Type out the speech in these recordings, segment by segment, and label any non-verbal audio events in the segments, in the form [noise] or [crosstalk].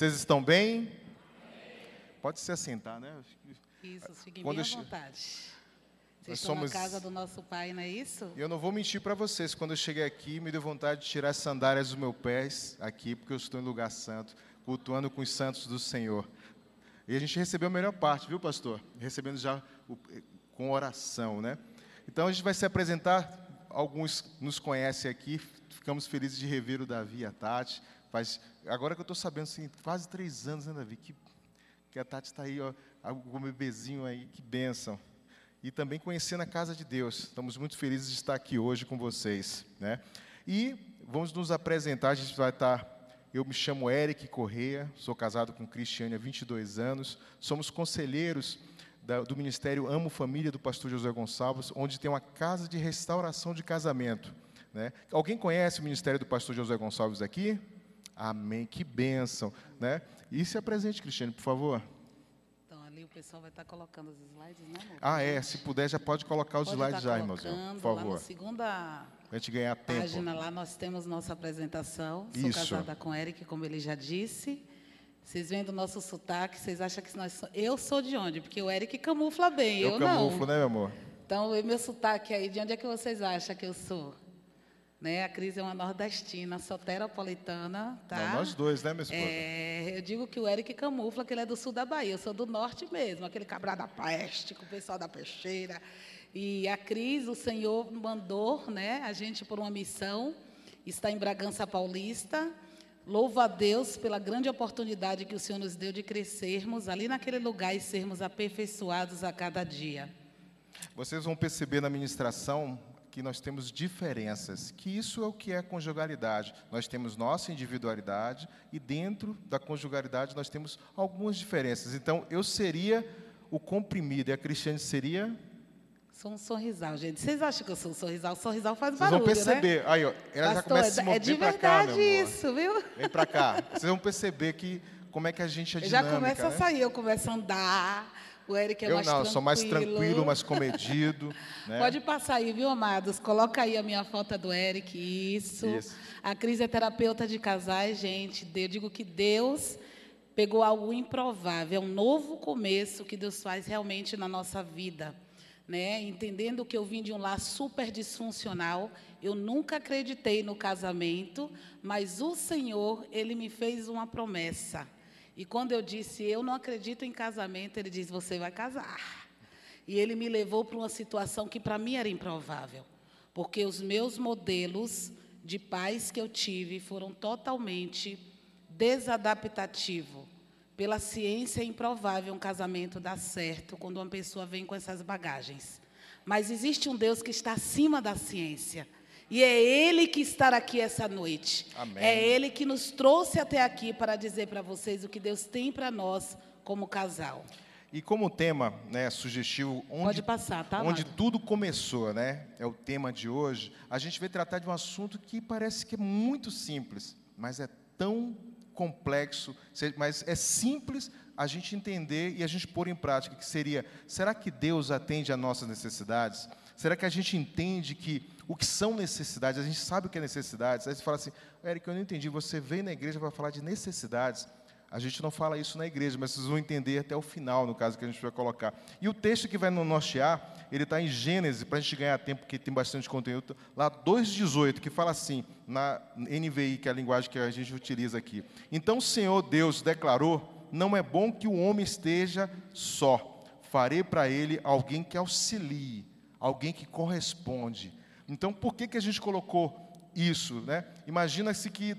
Vocês estão bem? Pode se assentar, né? Isso, fiquem Quando bem à che- vontade. Vocês estão somos- na casa do nosso pai, não é isso? Eu não vou mentir para vocês, quando eu cheguei aqui, me deu vontade de tirar as sandálias dos meus pés aqui, porque eu estou em lugar santo, cultuando com os santos do Senhor. E a gente recebeu a melhor parte, viu, pastor? Recebendo já o- com oração, né? Então a gente vai se apresentar, alguns nos conhecem aqui, ficamos felizes de rever o Davi e a Tati. Faz, agora que eu estou sabendo, assim, quase três anos, né, Davi? Que, que a Tati está aí, ó, o bebezinho aí, que bênção e também conhecendo a casa de Deus. Estamos muito felizes de estar aqui hoje com vocês, né? E vamos nos apresentar, a gente vai estar eu me chamo Eric Correia, sou casado com Cristiane há 22 anos, somos conselheiros da- do Ministério Amo Família do pastor José Gonçalves, onde tem uma casa de restauração de casamento. Né? Alguém conhece o Ministério do pastor José Gonçalves aqui? Amém, que bênção. Né? E se apresente, Cristiane, por favor. Então, ali o pessoal vai estar colocando os slides, né, amor? Ah, é, se puder, já pode colocar os Pode slides já, irmãozinho, por Lá na favor. segunda Pra gente ganhar tempo. página, lá nós temos nossa apresentação. Sou Isso. casada com Eric, como ele já disse. Vocês vendo o nosso sotaque, vocês acham que nós... so- Eu sou de onde? Porque o Eric camufla bem, eu, Eu não. camuflo, né, meu amor? Então, meu sotaque aí, de onde é que vocês acham que eu sou? Né? A Cris é uma nordestina, soteropolitana, tá? Não, nós dois, né, minha esposa? É, eu digo que o Eric camufla, que ele é do sul da Bahia. Eu sou do norte mesmo, aquele cabra da peste, com o pessoal da peixeira. E a Cris, o Senhor mandou né, a gente por uma missão, está em Bragança Paulista. Louvo a Deus pela grande oportunidade que o Senhor nos deu de crescermos ali naquele lugar e sermos aperfeiçoados a cada dia. Vocês vão perceber na ministração que nós temos diferenças, que isso é o que é conjugalidade. Nós temos nossa individualidade e dentro da conjugalidade nós temos algumas diferenças. Então, eu seria o comprimido e a Cristiane seria... Sou um sorrisal, gente. Vocês acham que eu sou um sorrisal? Sorrisal faz Vocês vão barulho, né? perceber. Aí, ó, ela já Pastor, começa a se é mover. de pra cá, verdade amor. isso, viu? Vem pra cá. Vocês vão perceber que como é que a gente é Eu [laughs] já dinâmica, começa a né? sair, eu começo a andar. O Eric é eu mais não, eu tranquilo. sou mais tranquilo, mais [laughs] comedido. né? Pode passar aí, viu, amados? Coloca aí a minha foto do Eric, isso. Isso. A Cris é terapeuta de casais, gente. Eu digo que Deus pegou algo improvável, é um novo começo que Deus faz realmente na nossa vida. Né? Entendendo que eu vim de um lar super disfuncional, eu nunca acreditei no casamento, mas o Senhor, Ele me fez uma promessa. E quando eu disse, eu não acredito em casamento, Ele diz, você vai casar. E ele me levou para uma situação que para mim era improvável, porque os meus modelos de pais que eu tive foram totalmente desadaptativos. Pela ciência é improvável um casamento dar certo quando uma pessoa vem com essas bagagens. Mas existe um Deus que está acima da ciência. E é Ele que está aqui essa noite. Amém. É Ele que nos trouxe até aqui para dizer para vocês o que Deus tem para nós como casal. E como tema né, sugestivo, onde, passar, tá, onde tudo começou, né? É o tema de hoje. A gente vai tratar de um assunto que parece que é muito simples, mas é tão complexo, mas é simples a gente entender e a gente pôr em prática, que seria, será que Deus atende às nossas necessidades? Será que a gente entende que o que são necessidades, a gente sabe o que é necessidades? Aí você fala assim, Eric, eu não entendi, você veio na igreja para falar de necessidades, a gente não fala isso na igreja, mas vocês vão entender até o final, no caso que a gente vai colocar. E o texto que vai no nortear, ele está em Gênesis, para a gente ganhar tempo, porque tem bastante conteúdo, lá 2,18, que fala assim, na NVI, que é a linguagem que a gente utiliza aqui. Então o Senhor Deus declarou: não é bom que o homem esteja só, farei para ele alguém que auxilie, alguém que corresponde. Então por que, que a gente colocou isso? Né? Imagina-se que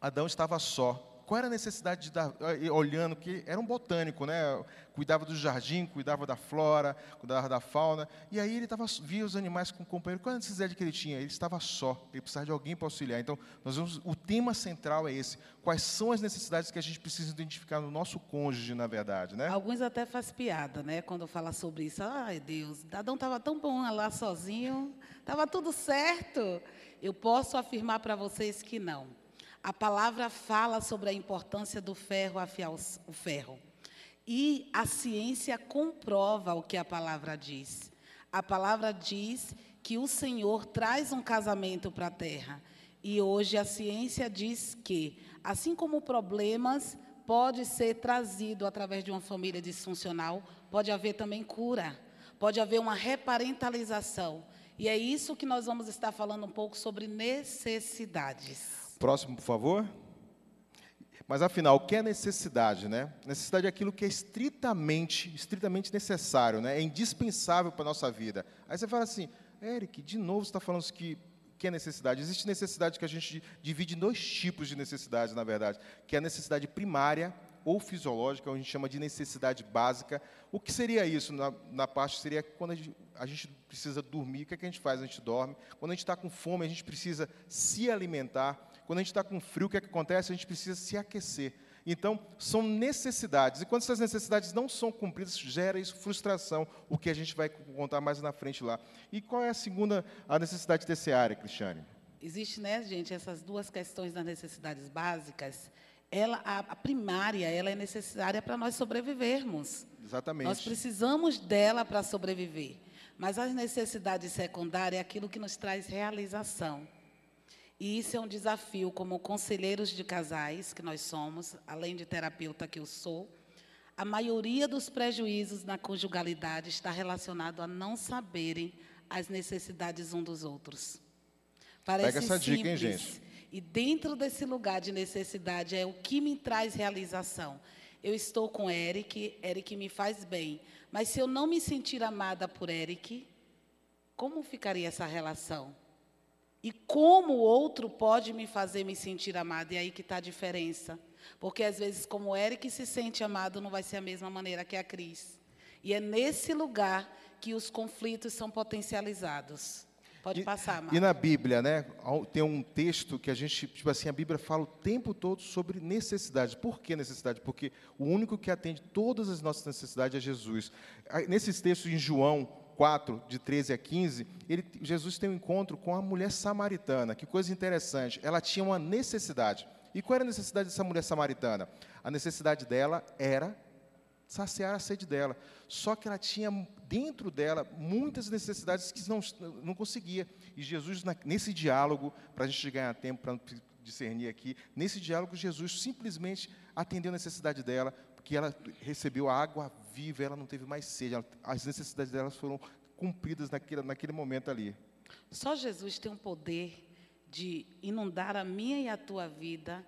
Adão estava só. Qual era a necessidade de dar, olhando que era um botânico, né? Cuidava do jardim, cuidava da flora, cuidava da fauna. E aí ele estava via os animais com companheiro. Qual era a necessidade que ele tinha? Ele estava só. Ele precisava de alguém para auxiliar. Então, nós o tema central é esse. Quais são as necessidades que a gente precisa identificar no nosso cônjuge, na verdade, né? Alguns até faz piada, né? Quando fala sobre isso. Ai, Deus, Adão estava tão bom lá sozinho, estava tudo certo. Eu posso afirmar para vocês que não. A palavra fala sobre a importância do ferro afiar o ferro. E a ciência comprova o que a palavra diz. A palavra diz que o Senhor traz um casamento para a terra. E hoje a ciência diz que Assim como problemas pode ser trazido através de uma família disfuncional, pode haver também cura, pode haver uma reparentalização. E é isso que nós vamos estar falando um pouco sobre necessidades. Próximo, por favor. Mas afinal, o que é necessidade, né? Necessidade é aquilo que é estritamente, estritamente necessário, né? É indispensável para a nossa vida. Aí você fala assim, Eric, de novo você está falando que que é necessidade? Existe necessidade que a gente divide em dois tipos de necessidades, na verdade, que é a necessidade primária ou fisiológica, a gente chama de necessidade básica. O que seria isso na, na parte? Seria quando a gente, a gente, precisa dormir, o que, é que a gente faz? A gente dorme. Quando a gente está com fome, a gente precisa se alimentar. Quando a gente está com frio, o que, é que acontece? A gente precisa se aquecer. Então, são necessidades. E quando essas necessidades não são cumpridas, gera isso frustração, o que a gente vai contar mais na frente lá. E qual é a segunda a necessidade desse área, Cristiane? Existe, né, gente, essas duas questões das necessidades básicas. Ela, a, a primária, ela é necessária para nós sobrevivermos. Exatamente. Nós precisamos dela para sobreviver. Mas as necessidades secundárias é aquilo que nos traz realização. E isso é um desafio, como conselheiros de casais que nós somos, além de terapeuta que eu sou. A maioria dos prejuízos na conjugalidade está relacionado a não saberem as necessidades um dos outros. Parece Pega essa simples, dica, hein, gente? E dentro desse lugar de necessidade é o que me traz realização. Eu estou com Eric, Eric me faz bem. Mas se eu não me sentir amada por Eric, como ficaria essa relação? E como o outro pode me fazer me sentir amado? E aí que está a diferença. Porque às vezes, como o Eric se sente amado, não vai ser a mesma maneira que a Cris. E é nesse lugar que os conflitos são potencializados. Pode e, passar, Marcos. E na Bíblia, né, tem um texto que a gente, tipo assim, a Bíblia fala o tempo todo sobre necessidade. Por que necessidade? Porque o único que atende todas as nossas necessidades é Jesus. Nesses textos em João 4, de 13 a 15, ele, Jesus tem um encontro com a mulher samaritana. Que coisa interessante. Ela tinha uma necessidade. E qual era a necessidade dessa mulher samaritana? A necessidade dela era saciar a sede dela. Só que ela tinha dentro dela muitas necessidades que não, não conseguia. E Jesus, nesse diálogo, para a gente ganhar tempo, para discernir aqui, nesse diálogo, Jesus simplesmente atendeu a necessidade dela, porque ela recebeu a água viva, ela não teve mais sede, ela, as necessidades delas foram cumpridas naquele, naquele momento ali. Só Jesus tem o poder de inundar a minha e a tua vida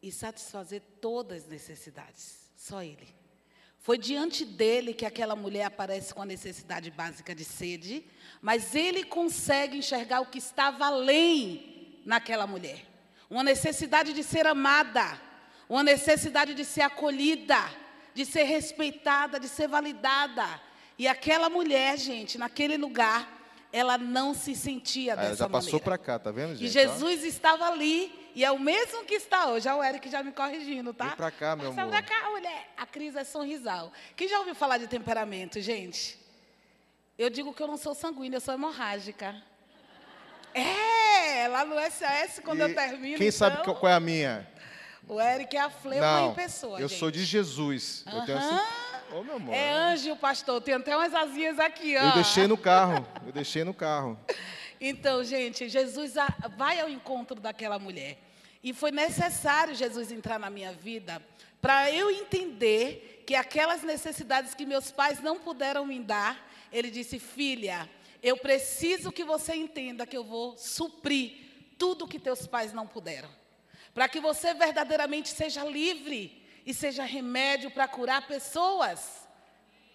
e satisfazer todas as necessidades. Só Ele. Foi diante dele que aquela mulher aparece com a necessidade básica de sede, mas ele consegue enxergar o que estava além naquela mulher. Uma necessidade de ser amada, uma necessidade de ser acolhida, de ser respeitada, de ser validada. E aquela mulher, gente, naquele lugar, ela não se sentia dessa maneira. já passou para cá, tá vendo, gente? E Jesus estava ali, e é o mesmo que está hoje. Já o Eric já me corrigindo, tá? Vem para cá, meu Passa amor. pra cá, mulher. A Cris é sorrisal. Quem já ouviu falar de temperamento, gente? Eu digo que eu não sou sanguínea, eu sou hemorrágica. É, lá no SS, quando e eu termino. Quem então... sabe qual é a minha? O Eric é a fleuma Não, em pessoa. Eu gente. sou de Jesus. Uhum. Eu tenho assim. Oh, meu amor. É anjo, pastor. Tem até umas asinhas aqui, ó. Eu deixei no carro. Eu deixei no carro. Então, gente, Jesus vai ao encontro daquela mulher. E foi necessário Jesus entrar na minha vida para eu entender que aquelas necessidades que meus pais não puderam me dar, ele disse: Filha, eu preciso que você entenda que eu vou suprir tudo que teus pais não puderam. Para que você verdadeiramente seja livre e seja remédio para curar pessoas.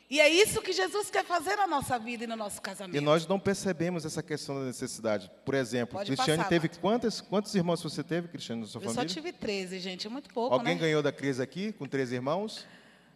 E é isso que Jesus quer fazer na nossa vida e no nosso casamento. E nós não percebemos essa questão da necessidade. Por exemplo, Pode Cristiane passar, teve quantas, quantos irmãos você teve, Cristiane, na sua eu família? Eu só tive 13, gente, é muito pouco, Alguém né? ganhou da crise aqui com 13 irmãos?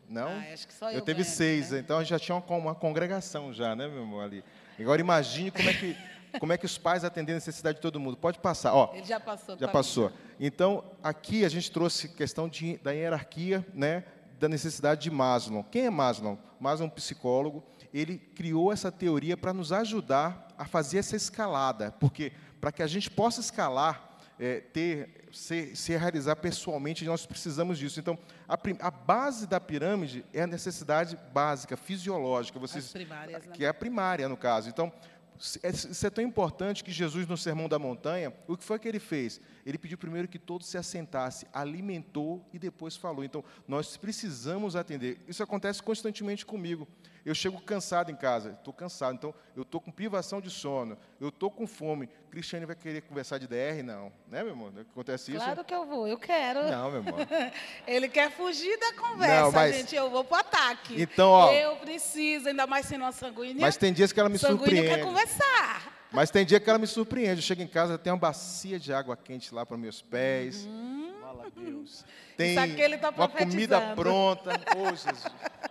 Não? Ah, acho que só eu. Eu teve seis, né? então já tinha uma, uma congregação já, né, meu amor, ali. Agora imagine como é que [laughs] como é que os pais atendem a necessidade de todo mundo. Pode passar, ó. Ele já passou. Já tá passou. Então, aqui a gente trouxe questão de, da hierarquia, né, da necessidade de Maslow. Quem é Maslow? Maslow é um psicólogo. Ele criou essa teoria para nos ajudar a fazer essa escalada, porque para que a gente possa escalar, é, ter, se, se, realizar pessoalmente, nós precisamos disso. Então, a, a, base da pirâmide é a necessidade básica, fisiológica, vocês, As primárias, né? que é a primária no caso. Então, isso é tão importante que Jesus, no Sermão da Montanha, o que foi que ele fez? Ele pediu primeiro que todos se assentassem, alimentou e depois falou. Então, nós precisamos atender. Isso acontece constantemente comigo. Eu chego cansado em casa, estou cansado, então eu estou com privação de sono, eu estou com fome. Cristiane vai querer conversar de DR? Não. Né, meu irmão? Acontece isso? Claro que eu vou, eu quero. Não, meu irmão. [laughs] Ele quer fugir da conversa, Não, mas... gente. Eu vou para o ataque. Então, ó. Eu preciso, ainda mais sendo uma sanguínea. Mas tem dias que ela me surpreende. quer conversar. Mas tem dia que ela me surpreende. Eu chego em casa, tem uma bacia de água quente lá para meus pés. Uhum. Fala, [laughs] Deus. Tem tá uma comida pronta. Oh, Jesus [laughs]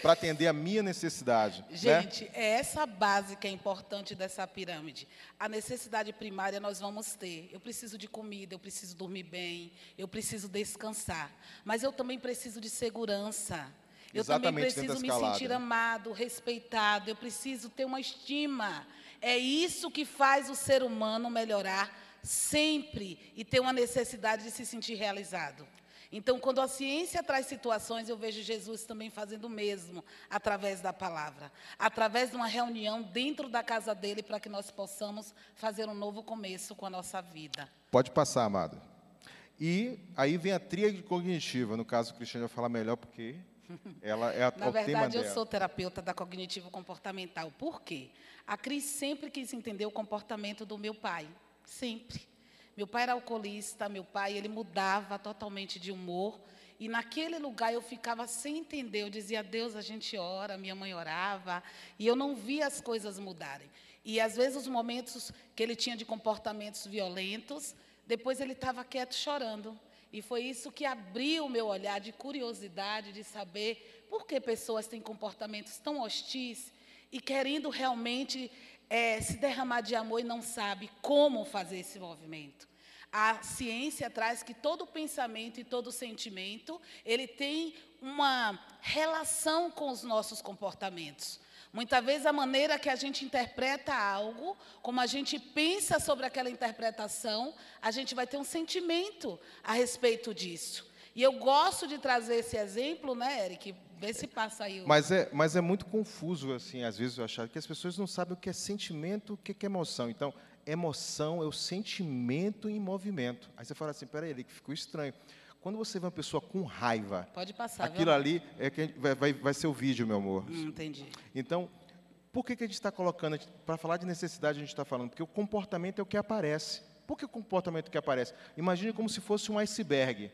para atender a minha necessidade. Né? Gente, né? é essa base que é importante dessa pirâmide. A necessidade primária nós vamos ter. Eu preciso de comida, eu preciso dormir bem, eu preciso descansar. Mas eu também preciso de segurança. Eu Exatamente, também preciso me sentir amado, respeitado, eu preciso ter uma estima. É isso que faz o ser humano melhorar sempre e ter uma necessidade de se sentir realizado. Então, quando a ciência traz situações, eu vejo Jesus também fazendo o mesmo, através da palavra. Através de uma reunião dentro da casa dele, para que nós possamos fazer um novo começo com a nossa vida. Pode passar, amado. E aí vem a tríade cognitiva. No caso, o Cristiano vai falar melhor, porque ela é a, [laughs] Na verdade, eu sou terapeuta da cognitivo comportamental. Por quê? A Cris sempre quis entender o comportamento do meu pai. Sempre. Meu pai era alcoolista, meu pai, ele mudava totalmente de humor. E naquele lugar eu ficava sem entender. Eu dizia, Deus, a gente ora, minha mãe orava. E eu não via as coisas mudarem. E às vezes os momentos que ele tinha de comportamentos violentos, depois ele estava quieto chorando. E foi isso que abriu o meu olhar de curiosidade, de saber por que pessoas têm comportamentos tão hostis e querendo realmente é, se derramar de amor e não sabe como fazer esse movimento. A ciência traz que todo pensamento e todo sentimento, ele tem uma relação com os nossos comportamentos. Muitas vezes a maneira que a gente interpreta algo, como a gente pensa sobre aquela interpretação, a gente vai ter um sentimento a respeito disso. E eu gosto de trazer esse exemplo, né, Eric? Vê se passa aí. O... Mas, é, mas é muito confuso, assim, às vezes eu achar que as pessoas não sabem o que é sentimento, o que é emoção. Então, emoção é o sentimento em movimento. Aí você fala assim, peraí, ele que ficou estranho. Quando você vê uma pessoa com raiva, pode passar. Aquilo viu? ali é que vai, vai, vai ser o vídeo, meu amor. Hum, entendi. Então, por que, que a gente está colocando para falar de necessidade a gente está falando? Porque o comportamento é o que aparece. Por que o comportamento que aparece? Imagine como se fosse um iceberg.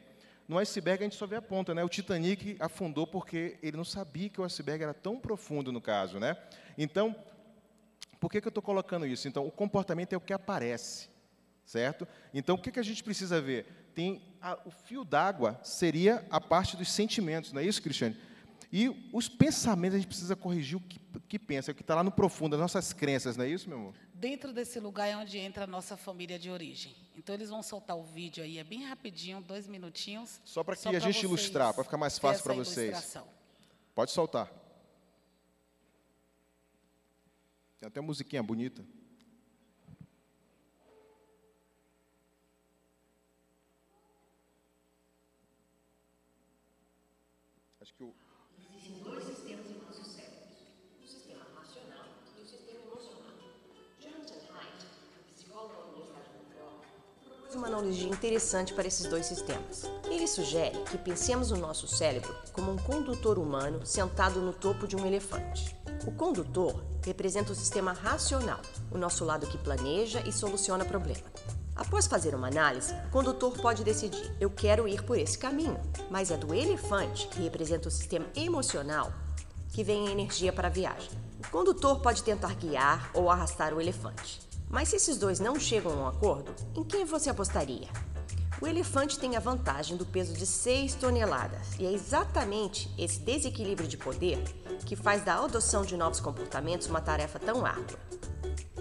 No iceberg a gente só vê a ponta, né? O Titanic afundou porque ele não sabia que o iceberg era tão profundo no caso, né? Então, por que, que eu estou colocando isso? Então, o comportamento é o que aparece, certo? Então, o que, que a gente precisa ver? Tem a, o fio d'água seria a parte dos sentimentos, não é isso, Cristiane? E os pensamentos a gente precisa corrigir o que, que pensa, o que está lá no profundo, as nossas crenças, não é isso, meu amor? Dentro desse lugar é onde entra a nossa família de origem. Então eles vão soltar o vídeo aí, é bem rapidinho, dois minutinhos. Só para que a gente ilustrar, para ficar mais fácil para vocês. Pode soltar. Tem até musiquinha bonita. Analogia interessante para esses dois sistemas. Ele sugere que pensemos o nosso cérebro como um condutor humano sentado no topo de um elefante. O condutor representa o sistema racional, o nosso lado que planeja e soluciona problema. Após fazer uma análise, o condutor pode decidir: eu quero ir por esse caminho, mas é do elefante, que representa o sistema emocional, que vem a energia para a viagem. O condutor pode tentar guiar ou arrastar o elefante. Mas se esses dois não chegam a um acordo, em quem você apostaria? O elefante tem a vantagem do peso de 6 toneladas, e é exatamente esse desequilíbrio de poder que faz da adoção de novos comportamentos uma tarefa tão árdua.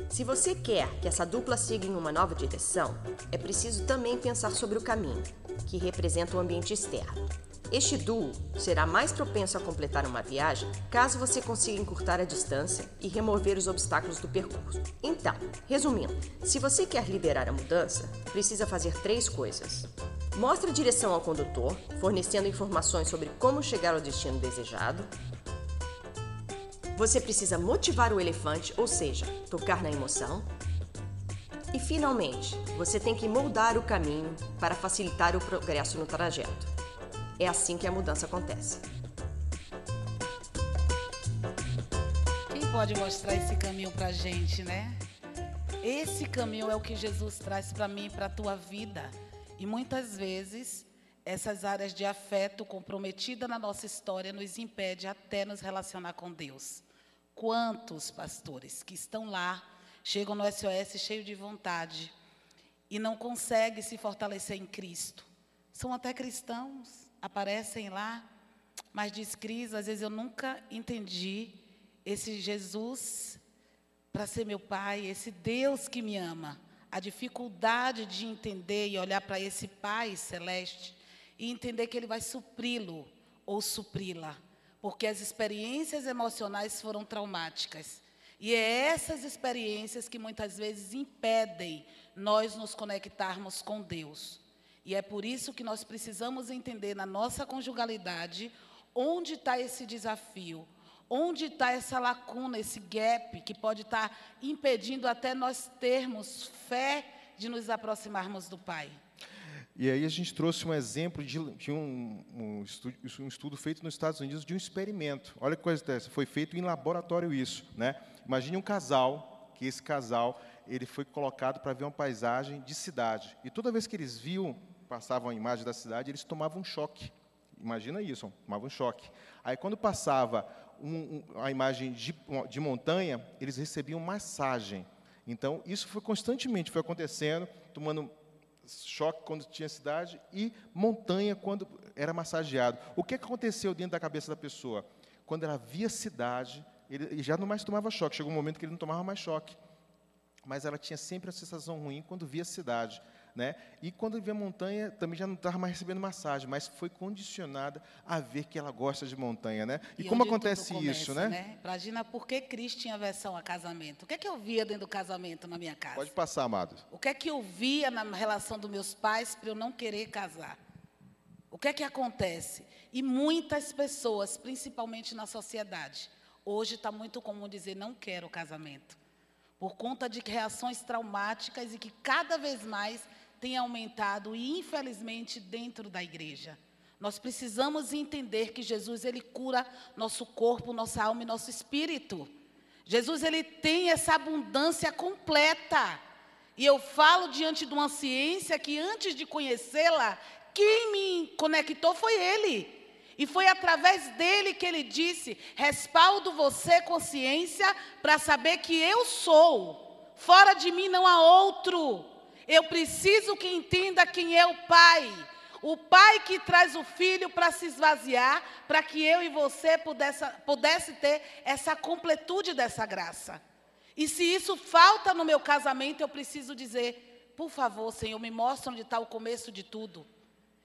Se você quer que essa dupla siga em uma nova direção, é preciso também pensar sobre o caminho, que representa o ambiente externo. Este duo será mais propenso a completar uma viagem caso você consiga encurtar a distância e remover os obstáculos do percurso. Então, resumindo, se você quer liderar a mudança, precisa fazer três coisas. Mostre a direção ao condutor, fornecendo informações sobre como chegar ao destino desejado. Você precisa motivar o elefante, ou seja, tocar na emoção. E finalmente, você tem que moldar o caminho para facilitar o progresso no trajeto. É assim que a mudança acontece. Quem pode mostrar esse caminho para gente, né? Esse caminho é o que Jesus traz para mim e para a tua vida. E muitas vezes essas áreas de afeto comprometida na nossa história nos impede até nos relacionar com Deus. Quantos pastores que estão lá, chegam no SOS cheio de vontade e não conseguem se fortalecer em Cristo. São até cristãos, aparecem lá, mas diz Cris, às vezes eu nunca entendi esse Jesus para ser meu pai, esse Deus que me ama. A dificuldade de entender e olhar para esse Pai celeste e entender que Ele vai supri-lo ou supri-la, porque as experiências emocionais foram traumáticas. E é essas experiências que muitas vezes impedem nós nos conectarmos com Deus. E é por isso que nós precisamos entender na nossa conjugalidade onde está esse desafio, onde está essa lacuna, esse gap que pode estar tá impedindo até nós termos fé de nos aproximarmos do Pai. E aí a gente trouxe um exemplo de, de um, um, estudo, um, estudo, feito nos Estados Unidos de um experimento. Olha que coisa dessa, foi feito em laboratório isso, né? Imagine um casal, que esse casal ele foi colocado para ver uma paisagem de cidade. E toda vez que eles viam passavam a imagem da cidade, eles tomavam um choque. Imagina isso, tomavam um choque. Aí, quando passava um, um, a imagem de, de montanha, eles recebiam massagem. Então, isso foi constantemente, foi acontecendo, tomando choque quando tinha cidade e montanha quando era massageado. O que aconteceu dentro da cabeça da pessoa? Quando ela via cidade, ele já não mais tomava choque. Chegou um momento que ele não tomava mais choque. Mas ela tinha sempre a sensação ruim quando via cidade. Né? E quando vê montanha, também já não estava mais recebendo massagem, mas foi condicionada a ver que ela gosta de montanha, né? E, e como acontece começa, isso, né? né? Imagina por que Cristo tinha versão a casamento. O que é que eu via dentro do casamento na minha casa? Pode passar, amado. O que é que eu via na relação dos meus pais para eu não querer casar? O que é que acontece? E muitas pessoas, principalmente na sociedade, hoje está muito comum dizer não quero casamento por conta de reações traumáticas e que cada vez mais tem aumentado e infelizmente dentro da igreja. Nós precisamos entender que Jesus ele cura nosso corpo, nossa alma e nosso espírito. Jesus ele tem essa abundância completa. E eu falo diante de uma ciência que antes de conhecê-la, quem me conectou foi ele. E foi através dele que ele disse: respaldo você, consciência, para saber que eu sou. Fora de mim não há outro. Eu preciso que entenda quem é o Pai. O Pai que traz o Filho para se esvaziar, para que eu e você pudesse, pudesse ter essa completude dessa graça. E se isso falta no meu casamento, eu preciso dizer, por favor, Senhor, me mostra onde está o começo de tudo.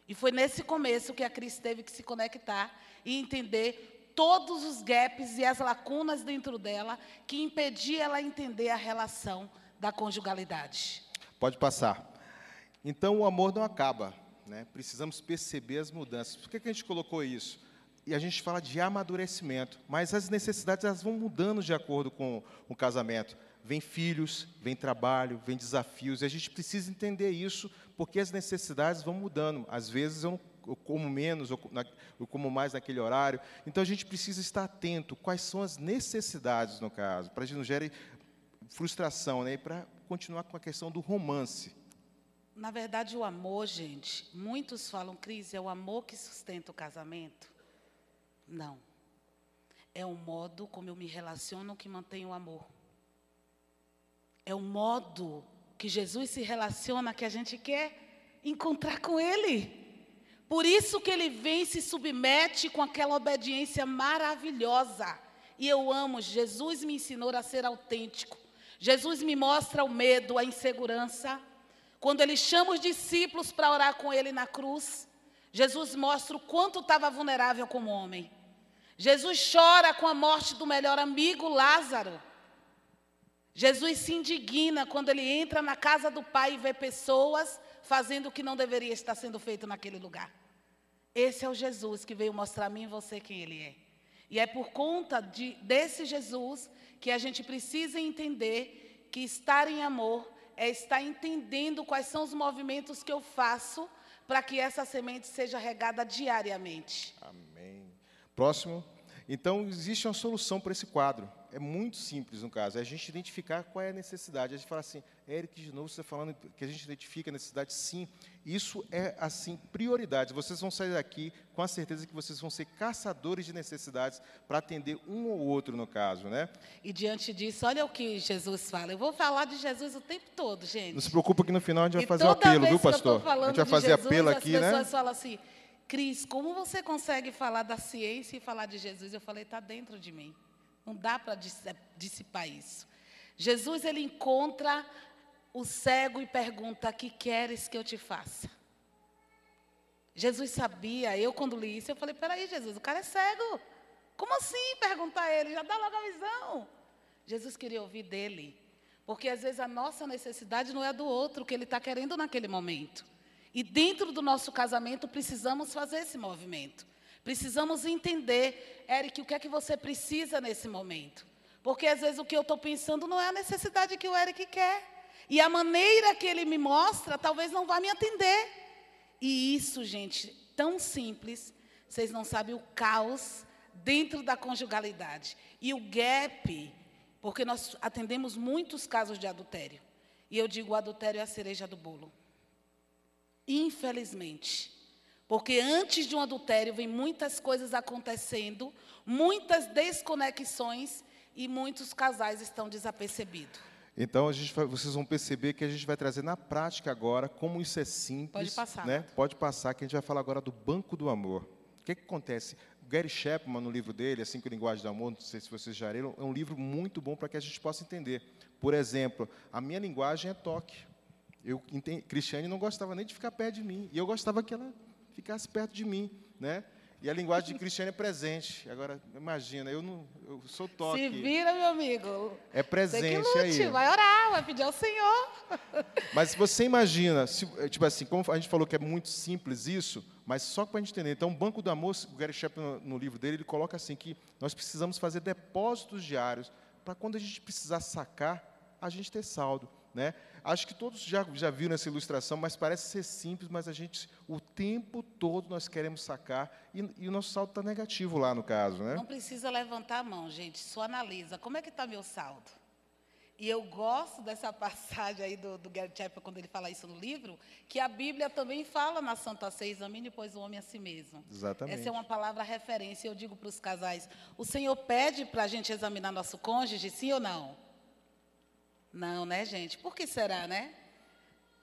E foi nesse começo que a Cris teve que se conectar e entender todos os gaps e as lacunas dentro dela que impediam ela entender a relação da conjugalidade. Pode passar. Então, o amor não acaba. Né? Precisamos perceber as mudanças. Por que, que a gente colocou isso? E a gente fala de amadurecimento, mas as necessidades elas vão mudando de acordo com o casamento. Vem filhos, vem trabalho, vem desafios, e a gente precisa entender isso, porque as necessidades vão mudando. Às vezes eu, eu como menos, eu, eu como mais naquele horário. Então a gente precisa estar atento quais são as necessidades, no caso, para a gente não gere frustração, né? para continuar com a questão do romance. Na verdade, o amor, gente, muitos falam, Cris, é o amor que sustenta o casamento? Não. É o modo como eu me relaciono que mantém o amor. É o modo que Jesus se relaciona que a gente quer encontrar com Ele. Por isso que Ele vem e se submete com aquela obediência maravilhosa. E eu amo, Jesus me ensinou a ser autêntico. Jesus me mostra o medo, a insegurança. Quando ele chama os discípulos para orar com ele na cruz, Jesus mostra o quanto estava vulnerável como homem. Jesus chora com a morte do melhor amigo Lázaro. Jesus se indigna quando ele entra na casa do Pai e vê pessoas fazendo o que não deveria estar sendo feito naquele lugar. Esse é o Jesus que veio mostrar a mim e você quem ele é. E é por conta de, desse Jesus que a gente precisa entender que estar em amor é estar entendendo quais são os movimentos que eu faço para que essa semente seja regada diariamente. Amém. Próximo. Então, existe uma solução para esse quadro. É muito simples, no caso. É a gente identificar qual é a necessidade. A gente fala assim, Eric, de novo, você está falando que a gente identifica a necessidade, sim. Isso é, assim, prioridade. Vocês vão sair daqui com a certeza que vocês vão ser caçadores de necessidades para atender um ou outro, no caso, né? E diante disso, olha o que Jesus fala. Eu vou falar de Jesus o tempo todo, gente. Não se preocupa que no final a gente vai e fazer o um apelo, viu, pastor? a gente vai fazer Jesus, apelo aqui, né? As pessoas falam assim, Cris, como você consegue falar da ciência e falar de Jesus? Eu falei, está dentro de mim. Não dá para dissipar isso. Jesus, ele encontra o cego e pergunta: Que queres que eu te faça? Jesus sabia, eu quando li isso, eu falei: Peraí, Jesus, o cara é cego. Como assim? Perguntar a ele, já dá logo a visão. Jesus queria ouvir dele. Porque às vezes a nossa necessidade não é do outro, que ele está querendo naquele momento. E dentro do nosso casamento precisamos fazer esse movimento. Precisamos entender, Eric, o que é que você precisa nesse momento. Porque às vezes o que eu estou pensando não é a necessidade que o Eric quer. E a maneira que ele me mostra talvez não vá me atender. E isso, gente, tão simples, vocês não sabem o caos dentro da conjugalidade. E o gap, porque nós atendemos muitos casos de adultério. E eu digo, o adultério é a cereja do bolo. Infelizmente. Porque antes de um adultério vem muitas coisas acontecendo, muitas desconexões e muitos casais estão desapercebidos. Então a gente vai, vocês vão perceber que a gente vai trazer na prática agora como isso é simples. Pode passar. Né? Pode passar, que a gente vai falar agora do banco do amor. O que, que acontece? O Gary Chapman, no livro dele, Assim que Linguagem do Amor, não sei se vocês já leram, é um livro muito bom para que a gente possa entender. Por exemplo, a minha linguagem é toque. Eu, Cristiane não gostava nem de ficar perto de mim, e eu gostava que ela ficasse perto de mim, né? E a linguagem de Cristiane é presente. Agora, imagina, eu não, eu sou toque. Se vira, meu amigo. É presente lute, aí. Vai orar, vai pedir ao Senhor. [laughs] Mas se você imagina, se, tipo assim, como a gente falou que é muito simples isso, mas só para a gente entender. Então, o Banco do Amor, o Gary Chapman, no, no livro dele, ele coloca assim que nós precisamos fazer depósitos diários para quando a gente precisar sacar, a gente ter saldo. Né? Acho que todos já, já viram essa ilustração, mas parece ser simples, mas a gente, o tempo todo, nós queremos sacar e, e o nosso saldo está negativo lá no caso. Né? Não precisa levantar a mão, gente, só analisa. Como é que está meu saldo? E eu gosto dessa [laughs] passagem aí do, do Gary quando ele fala isso no livro, que a Bíblia também fala na Santa Ceia, examine, pois, o homem a si mesmo. Exatamente. Essa é uma palavra referência. Eu digo para os casais, o Senhor pede para a gente examinar nosso cônjuge, sim ou não? Não, né, gente? Por que será, né?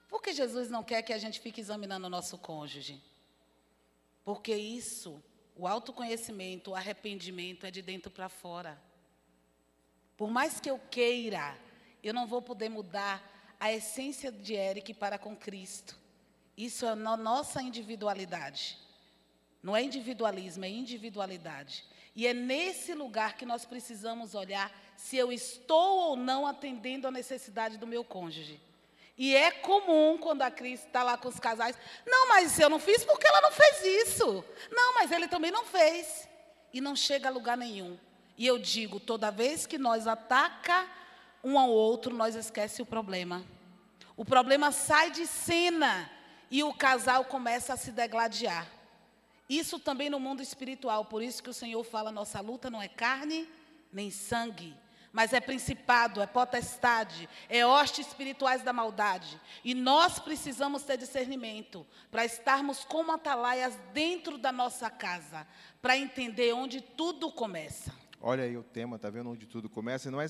Por que Jesus não quer que a gente fique examinando o nosso cônjuge? Porque isso, o autoconhecimento, o arrependimento é de dentro para fora. Por mais que eu queira, eu não vou poder mudar a essência de Eric para com Cristo. Isso é na nossa individualidade. Não é individualismo, é individualidade. E é nesse lugar que nós precisamos olhar se eu estou ou não atendendo a necessidade do meu cônjuge. E é comum quando a Cris está lá com os casais, não, mas eu não fiz porque ela não fez isso. Não, mas ele também não fez. E não chega a lugar nenhum. E eu digo, toda vez que nós ataca um ao outro, nós esquece o problema. O problema sai de cena e o casal começa a se degladiar. Isso também no mundo espiritual, por isso que o Senhor fala: nossa luta não é carne nem sangue, mas é principado, é potestade, é hostes espirituais da maldade. E nós precisamos ter discernimento para estarmos como atalaias dentro da nossa casa, para entender onde tudo começa. Olha aí o tema, tá vendo onde tudo começa? Não é,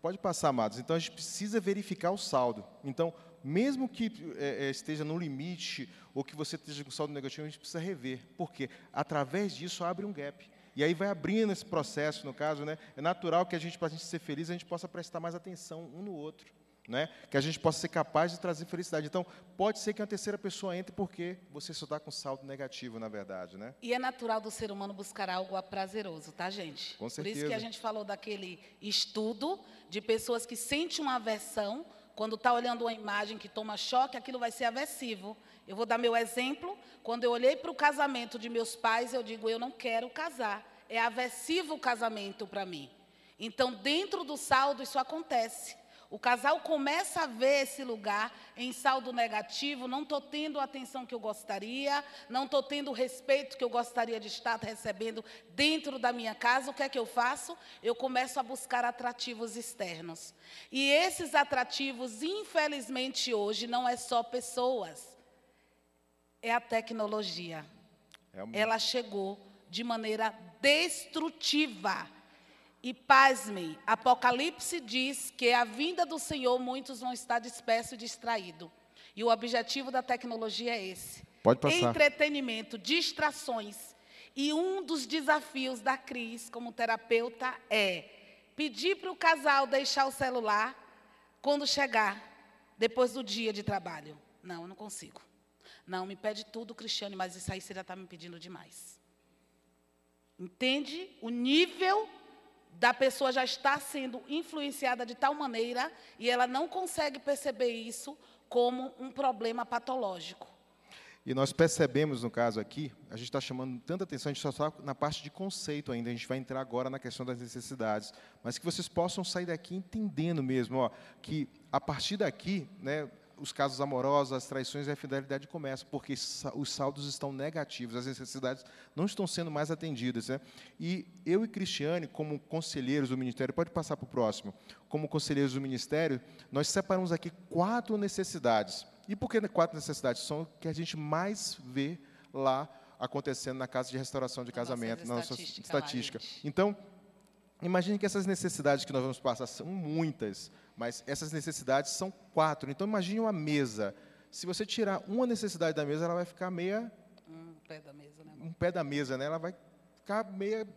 pode passar, amados. Então a gente precisa verificar o saldo. Então, mesmo que é, esteja no limite ou que você esteja com saldo negativo, a gente precisa rever. Por quê? Através disso abre um gap. E aí vai abrindo esse processo, no caso, né? É natural que a gente, para a gente ser feliz, a gente possa prestar mais atenção um no outro. Né? Que a gente possa ser capaz de trazer felicidade. Então, pode ser que uma terceira pessoa entre porque você só está com saldo negativo, na verdade, né? E é natural do ser humano buscar algo prazeroso, tá, gente? Com certeza. Por isso que a gente falou daquele estudo de pessoas que sentem uma aversão quando está olhando uma imagem que toma choque, aquilo vai ser aversivo. Eu vou dar meu exemplo. Quando eu olhei para o casamento de meus pais, eu digo, eu não quero casar. é aversivo o casamento para mim. Então, dentro do saldo, isso acontece. O casal começa a ver esse lugar em saldo negativo, não estou tendo a atenção que eu gostaria, não estou tendo o respeito que eu gostaria de estar recebendo dentro da minha casa. O que é que eu faço? Eu começo a buscar atrativos externos. E esses atrativos, infelizmente, hoje, não é só pessoas, é a tecnologia. É Ela chegou de maneira destrutiva e pasmem, Apocalipse diz que a vinda do Senhor muitos vão estar dispersos e distraídos. E o objetivo da tecnologia é esse. Pode passar. Entretenimento, distrações. E um dos desafios da Cris como terapeuta é pedir para o casal deixar o celular quando chegar, depois do dia de trabalho. Não, eu não consigo. Não, me pede tudo, Cristiane, mas isso aí você já está me pedindo demais. Entende o nível da pessoa já está sendo influenciada de tal maneira e ela não consegue perceber isso como um problema patológico. E nós percebemos, no caso aqui, a gente está chamando tanta atenção, a gente só está na parte de conceito ainda, a gente vai entrar agora na questão das necessidades, mas que vocês possam sair daqui entendendo mesmo, ó, que a partir daqui, né, os casos amorosos, as traições e a fidelidade começam, porque os saldos estão negativos, as necessidades não estão sendo mais atendidas. Né? E eu e Cristiane, como conselheiros do Ministério, pode passar para o próximo, como conselheiros do Ministério, nós separamos aqui quatro necessidades. E por que quatro necessidades? São que a gente mais vê lá acontecendo na casa de restauração de casamento, na nossa estatística. Então, imagine que essas necessidades que nós vamos passar são muitas, mas essas necessidades são quatro. Então, imagine uma mesa. Se você tirar uma necessidade da mesa, ela vai ficar meia... Um pé da mesa, né? Um pé da mesa, né? Ela vai ficar meia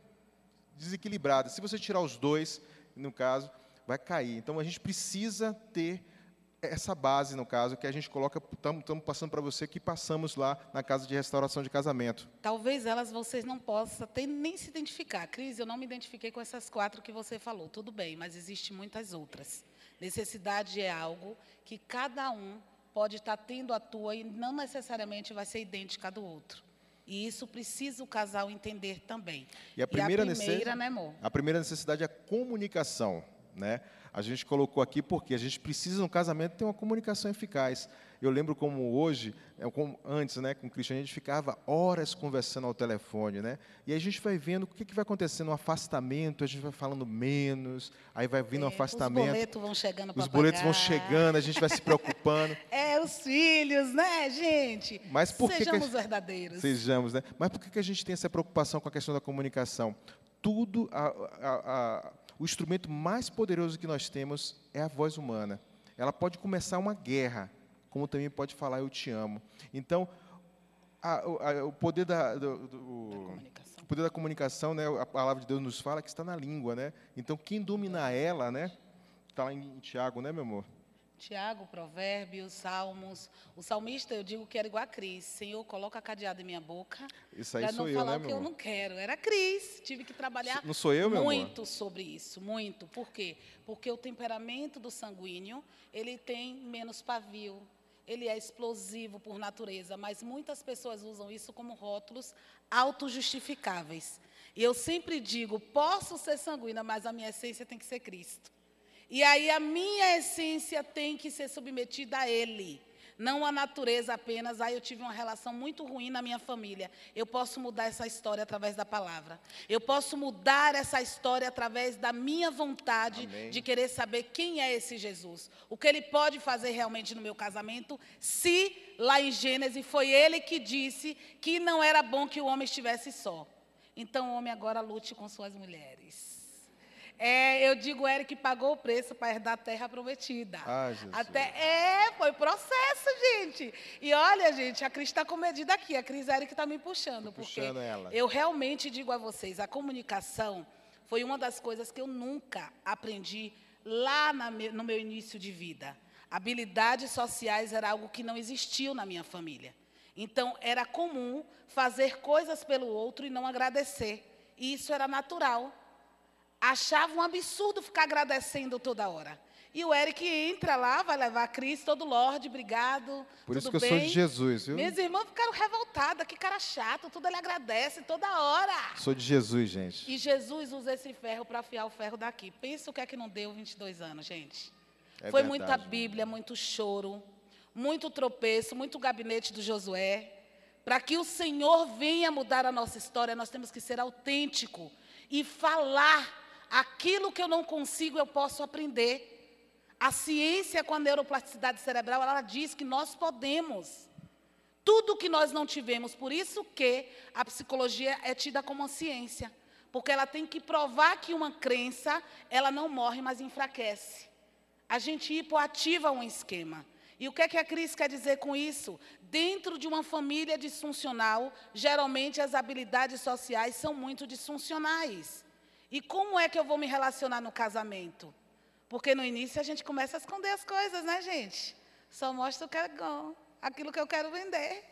desequilibrada. Se você tirar os dois, no caso, vai cair. Então, a gente precisa ter essa base, no caso, que a gente coloca, estamos passando para você, que passamos lá na casa de restauração de casamento. Talvez elas vocês não possam ter, nem se identificar. Cris, eu não me identifiquei com essas quatro que você falou. Tudo bem, mas existem muitas outras. Necessidade é algo que cada um pode estar tendo a tua e não necessariamente vai ser idêntica do outro. E isso precisa o casal entender também. E a primeira, e a primeira né, amor? A primeira necessidade é a comunicação, né? A gente colocou aqui porque a gente precisa no casamento ter uma comunicação eficaz. Eu lembro como hoje, é, como antes, né, com o Cristiano, a gente ficava horas conversando ao telefone, né? E a gente vai vendo o que, que vai acontecendo, um afastamento, a gente vai falando menos, aí vai vindo é, um afastamento. Os boletos vão chegando Os boletos vão chegando, a gente vai se preocupando. [laughs] é, os filhos, né, gente? Mas por Sejamos que verdadeiros. Sejamos, né? Mas por que, que a gente tem essa preocupação com a questão da comunicação? Tudo, a, a, a o instrumento mais poderoso que nós temos é a voz humana. Ela pode começar uma guerra, como também pode falar eu te amo. Então, a, a, o poder da, do, do, o poder da comunicação, né, a palavra de Deus nos fala que está na língua, né? Então, quem dominar ela, né? Está lá em Tiago, né, meu amor? Tiago, Provérbios, Salmos. O salmista, eu digo que era igual a Cris. Senhor, coloca cadeado em minha boca. Isso aí sou não eu, falar né, o que eu não quero. Era Cris. Tive que trabalhar não sou eu, meu muito amor? sobre isso. Muito. Por quê? Porque o temperamento do sanguíneo, ele tem menos pavio. Ele é explosivo por natureza, mas muitas pessoas usam isso como rótulos autojustificáveis. E eu sempre digo, posso ser sanguínea, mas a minha essência tem que ser Cristo. E aí a minha essência tem que ser submetida a Ele. Não a natureza apenas. Aí eu tive uma relação muito ruim na minha família. Eu posso mudar essa história através da palavra. Eu posso mudar essa história através da minha vontade Amém. de querer saber quem é esse Jesus. O que ele pode fazer realmente no meu casamento, se lá em Gênesis foi ele que disse que não era bom que o homem estivesse só. Então o homem agora lute com suas mulheres. É, eu digo, Eric pagou o preço para herdar a terra prometida. Ah, Jesus. Até, é, foi processo, gente. E olha, gente, a Cris está comedida aqui. A Cris Eric está me puxando. Tô porque puxando ela. eu realmente digo a vocês, a comunicação foi uma das coisas que eu nunca aprendi lá na, no meu início de vida. Habilidades sociais era algo que não existiu na minha família. Então, era comum fazer coisas pelo outro e não agradecer. E isso era natural achava um absurdo ficar agradecendo toda hora. E o Eric entra lá, vai levar a Cris, todo Lorde, obrigado. Por isso que eu sou bem? de Jesus, viu? Minhas irmãs ficaram revoltadas, que cara chato, tudo ele agradece toda hora. Sou de Jesus, gente. E Jesus usa esse ferro para afiar o ferro daqui. Pensa o que é que não deu 22 anos, gente. É Foi verdade, muita? Bíblia, muito choro, muito tropeço, muito gabinete do Josué. Para que o Senhor venha mudar a nossa história, nós temos que ser autêntico e falar aquilo que eu não consigo, eu posso aprender. A ciência com a neuroplasticidade cerebral, ela diz que nós podemos. Tudo que nós não tivemos, por isso que a psicologia é tida como uma ciência, porque ela tem que provar que uma crença, ela não morre, mas enfraquece. A gente hipoativa um esquema. E o que é que a Cris quer dizer com isso? Dentro de uma família disfuncional, geralmente as habilidades sociais são muito disfuncionais. E como é que eu vou me relacionar no casamento? Porque no início a gente começa a esconder as coisas, né, gente? Só mostra o que é bom, aquilo que eu quero vender.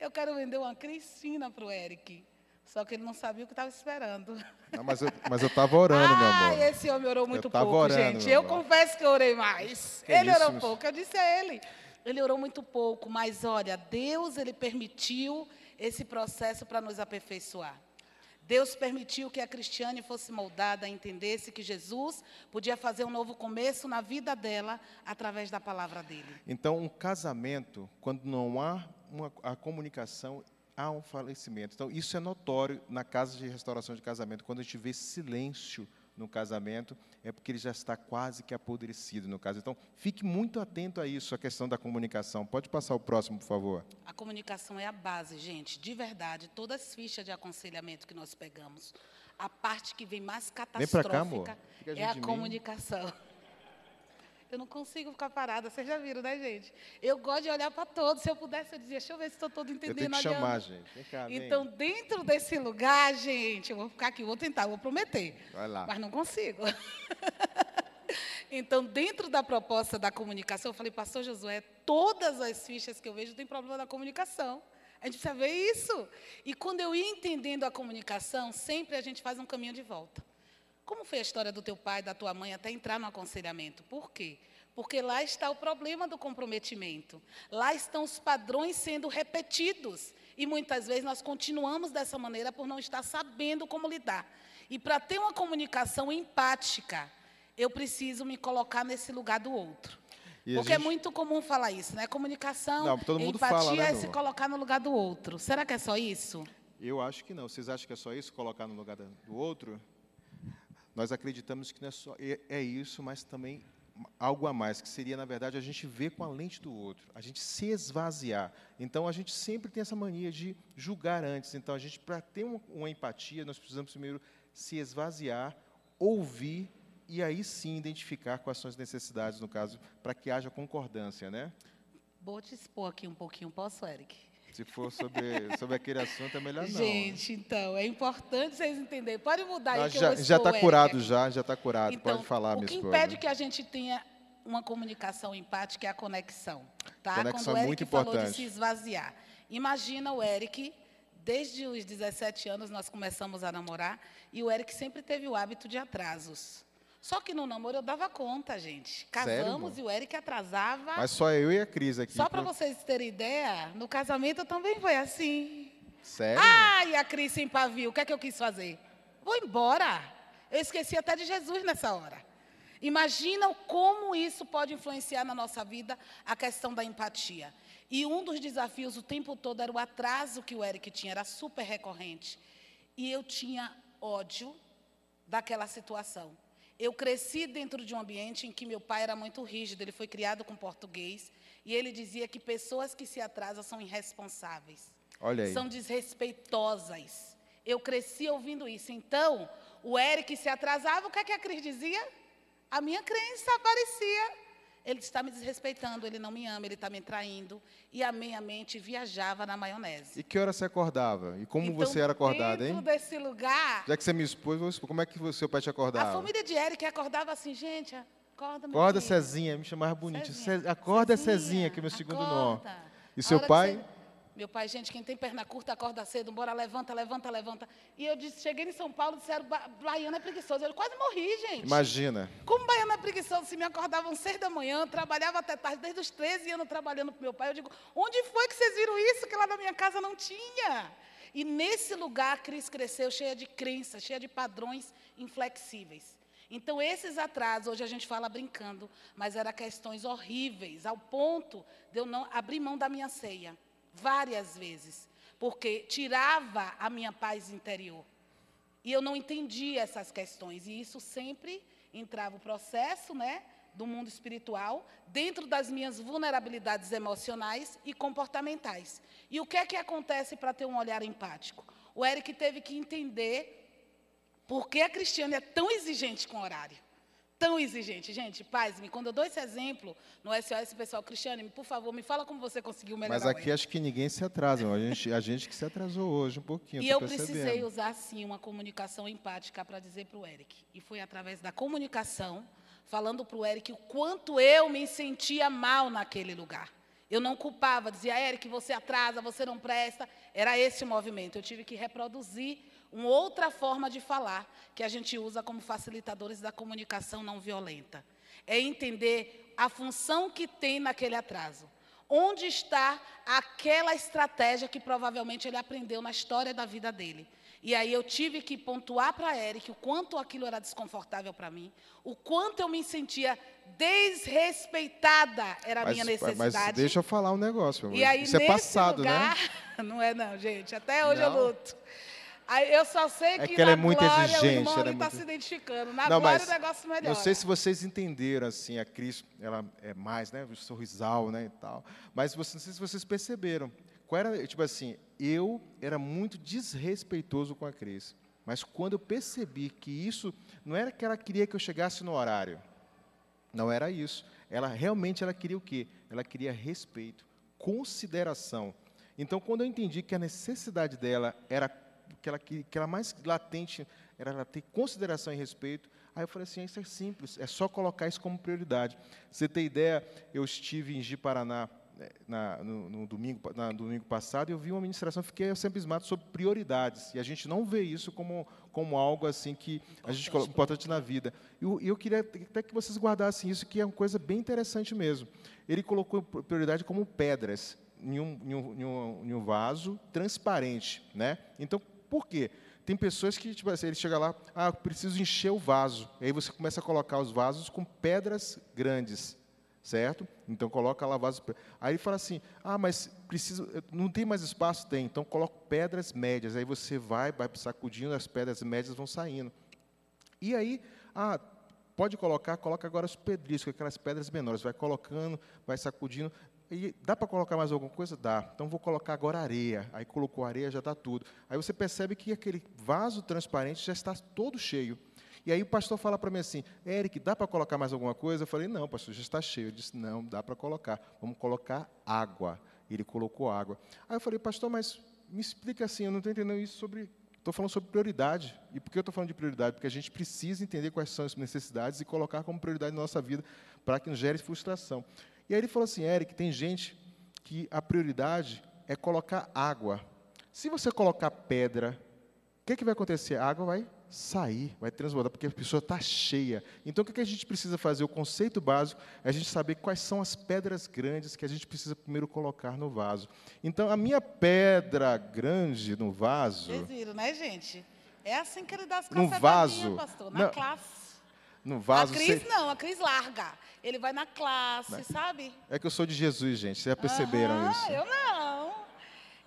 Eu quero vender uma Cristina para o Eric. Só que ele não sabia o que estava esperando. Não, mas, eu, mas eu tava orando, meu [laughs] Ah, amor. esse homem orou muito tava pouco, orando, gente. Eu amor. confesso que eu orei mais. Que ele isso, orou pouco, eu disse a ele. Ele orou muito pouco, mas olha, Deus ele permitiu esse processo para nos aperfeiçoar. Deus permitiu que a Cristiane fosse moldada, entendesse que Jesus podia fazer um novo começo na vida dela através da palavra dele. Então, um casamento, quando não há uma, a comunicação, há um falecimento. Então, isso é notório na casa de restauração de casamento. Quando a gente vê silêncio no casamento, é porque ele já está quase que apodrecido no caso. Então, fique muito atento a isso, a questão da comunicação. Pode passar o próximo, por favor. A comunicação é a base, gente. De verdade, todas as fichas de aconselhamento que nós pegamos, a parte que vem mais cá, catastrófica Fica é a comunicação. Eu não consigo ficar parada, vocês já viram, né, gente? Eu gosto de olhar para todos. Se eu pudesse, eu dizia, deixa eu ver se estou todo Eu entendendo. tenho que chamar, gente. Vem cá, vem. Então, dentro desse lugar, gente, eu vou ficar aqui, vou tentar, vou prometer. Vai lá. Mas não consigo. [laughs] então, dentro da proposta da comunicação, eu falei, pastor Josué, todas as fichas que eu vejo têm problema da comunicação. A gente precisa ver isso. E quando eu ia entendendo a comunicação, sempre a gente faz um caminho de volta. Como foi a história do teu pai, da tua mãe, até entrar no aconselhamento? Por quê? Porque lá está o problema do comprometimento. Lá estão os padrões sendo repetidos. E muitas vezes nós continuamos dessa maneira por não estar sabendo como lidar. E para ter uma comunicação empática, eu preciso me colocar nesse lugar do outro. E Porque é gente- muito comum falar isso, né? Comunicação, Não, empatia fala, né, é se colocar no lugar do outro. Será que é só isso? Eu acho que não. Vocês acham que é só isso, colocar no lugar do outro? Nós acreditamos que não é só é, é isso, mas também algo a mais, que seria, na verdade, a gente ver com a lente do outro, a gente se esvaziar. Então, a gente sempre tem essa mania de julgar antes. Então, a gente, para ter uma, uma empatia, nós precisamos primeiro se esvaziar, ouvir e aí sim identificar quais são as necessidades, no caso, para que haja concordância, né? Vou te expor aqui um pouquinho, posso, Eric? Se for sobre, sobre aquele assunto, é melhor não. Gente, então, é importante vocês entenderem. Pode mudar aí Não, que já já está o curado, já, já está curado. Então, Pode falar, o minha que esposa. impede que a gente tenha uma comunicação empática é a conexão. Tá? Conexão Quando o é Eric muito falou de importante. se esvaziar. Imagina o Eric, desde os 17 anos nós começamos a namorar, e o Eric sempre teve o hábito de atrasos. Só que no namoro eu dava conta, gente. Sério, Casamos amor? e o Eric atrasava. Mas só eu e a Cris aqui. Só para pro- vocês terem ideia, no casamento também foi assim. Sério? Ah, e a Cris sem pavio, o que é que eu quis fazer? Vou embora. Eu esqueci até de Jesus nessa hora. Imagina como isso pode influenciar na nossa vida a questão da empatia. E um dos desafios o tempo todo era o atraso que o Eric tinha, era super recorrente. E eu tinha ódio daquela situação. Eu cresci dentro de um ambiente em que meu pai era muito rígido, ele foi criado com português, e ele dizia que pessoas que se atrasam são irresponsáveis Olha aí. são desrespeitosas. Eu cresci ouvindo isso. Então, o Eric se atrasava, o que, é que a Cris dizia? A minha crença aparecia. Ele está me desrespeitando, ele não me ama, ele está me traindo. E a minha mente viajava na maionese. E que hora você acordava? E como Então, você era acordada, hein? desse lugar, Já que você me expôs, vou expor. como é que o seu pai te a acordava? família de Eric acordava assim, gente, acorda, meu Acorda, filho. Cezinha, me chamava bonito. Cezinha. Ce- Acorda, Cezinha, que é meu segundo nome. acorda. E A seu pai? Meu pai, gente, quem tem perna curta, acorda cedo, bora, levanta, levanta, levanta. E eu disse, cheguei em São Paulo, disseram, "Ba- baiano é preguiçoso. Eu quase morri, gente. Imagina. Como baiano é preguiçoso, se me acordavam seis da manhã, trabalhava até tarde, desde os 13 anos trabalhando para meu pai. Eu digo, onde foi que vocês viram isso? Que lá na minha casa não tinha. E nesse lugar a Cris cresceu cheia de crenças, cheia de padrões inflexíveis. Então, esses atrasos, hoje a gente fala brincando, mas eram questões horríveis, ao ponto de eu não abrir mão da minha ceia, várias vezes, porque tirava a minha paz interior. E eu não entendia essas questões. E isso sempre entrava o processo né, do mundo espiritual dentro das minhas vulnerabilidades emocionais e comportamentais. E o que é que acontece para ter um olhar empático? O Eric teve que entender por que a Cristiane é tão exigente com o horário. Tão exigente. Gente, paz-me. Quando eu dou esse exemplo no SOS, pessoal, Cristiane, por favor, me fala como você conseguiu melhorar Mas aqui acho que ninguém se atrasa. A gente, a gente que se atrasou hoje um pouquinho. E eu percebendo. precisei usar, sim, uma comunicação empática para dizer para o Eric. E foi através da comunicação, falando para o Eric o quanto eu me sentia mal naquele lugar. Eu não culpava, dizia, Eric, você atrasa, você não presta. Era esse o movimento. Eu tive que reproduzir uma outra forma de falar, que a gente usa como facilitadores da comunicação não violenta. É entender a função que tem naquele atraso. Onde está aquela estratégia que provavelmente ele aprendeu na história da vida dele? E aí eu tive que pontuar para Eric o quanto aquilo era desconfortável para mim, o quanto eu me sentia desrespeitada era a Mas, minha mas necessidade. deixa eu falar um negócio. meu E aí, Isso é passado, lugar, né? [laughs] Não é não, gente. Até hoje eu Não? luto. Aí eu só sei É que, que ela é muito glória o exigente, irmão ela é está muito- se identificando. Na Não, glória mas o negócio melhora. Não sei se vocês entenderam, assim, a Cris, ela é mais, né, o sorrisal, né, e tal. Mas você, não sei se vocês perceberam. Qual era, tipo assim, eu era muito desrespeitoso com a Cris. Mas quando eu percebi que isso não era que ela queria que eu chegasse no horário, não era isso. Ela realmente ela queria o quê? Ela queria respeito, consideração. Então, quando eu entendi que a necessidade dela era que ela que que ela mais latente era ela ter consideração e respeito, aí eu falei assim, isso é simples, é só colocar isso como prioridade. Você ter ideia, eu estive em Ji Paraná né, na, no, no domingo, na, domingo passado e eu vi uma ministração, fiquei sempre esmado sobre prioridades. E a gente não vê isso como, como algo assim que a gente colo- importante na vida. E eu, eu queria até que vocês guardassem isso, que é uma coisa bem interessante mesmo. Ele colocou prioridade como pedras em um, em um, em um, em um vaso transparente. Né? Então, por quê? Tem pessoas que, tipo assim, ele chega lá, ah, preciso encher o vaso. E aí você começa a colocar os vasos com pedras grandes, certo? Então coloca lá vasos. Aí ele fala assim, ah, mas preciso, não tem mais espaço? Tem. Então coloca pedras médias. Aí você vai, vai sacudindo, as pedras médias vão saindo. E aí, ah, pode colocar, coloca agora os pedriscos, aquelas pedras menores. Vai colocando, vai sacudindo. E dá para colocar mais alguma coisa? Dá. Então vou colocar agora areia. Aí colocou areia, já está tudo. Aí você percebe que aquele vaso transparente já está todo cheio. E aí o pastor fala para mim assim, Eric, dá para colocar mais alguma coisa? Eu falei, não, pastor, já está cheio. Eu disse, não, dá para colocar. Vamos colocar água. Ele colocou água. Aí eu falei, pastor, mas me explica assim, eu não estou entendendo isso sobre Estou falando sobre prioridade. E por que eu estou falando de prioridade? Porque a gente precisa entender quais são as necessidades e colocar como prioridade na nossa vida para que não gere frustração. E aí ele falou assim, Eric, tem gente que a prioridade é colocar água. Se você colocar pedra, o que, que vai acontecer? A água vai sair, vai transbordar, porque a pessoa está cheia. Então, o que, que a gente precisa fazer? O conceito básico é a gente saber quais são as pedras grandes que a gente precisa primeiro colocar no vaso. Então, a minha pedra grande no vaso, Vocês viram, né, gente? É assim que ele dá as No vaso. pastor, na Não, classe. No vaso, a Cris você- não, a Cris larga. Ele vai na classe, sabe? é que eu sou de Jesus, gente. Vocês já perceberam Aham, isso? Eu não.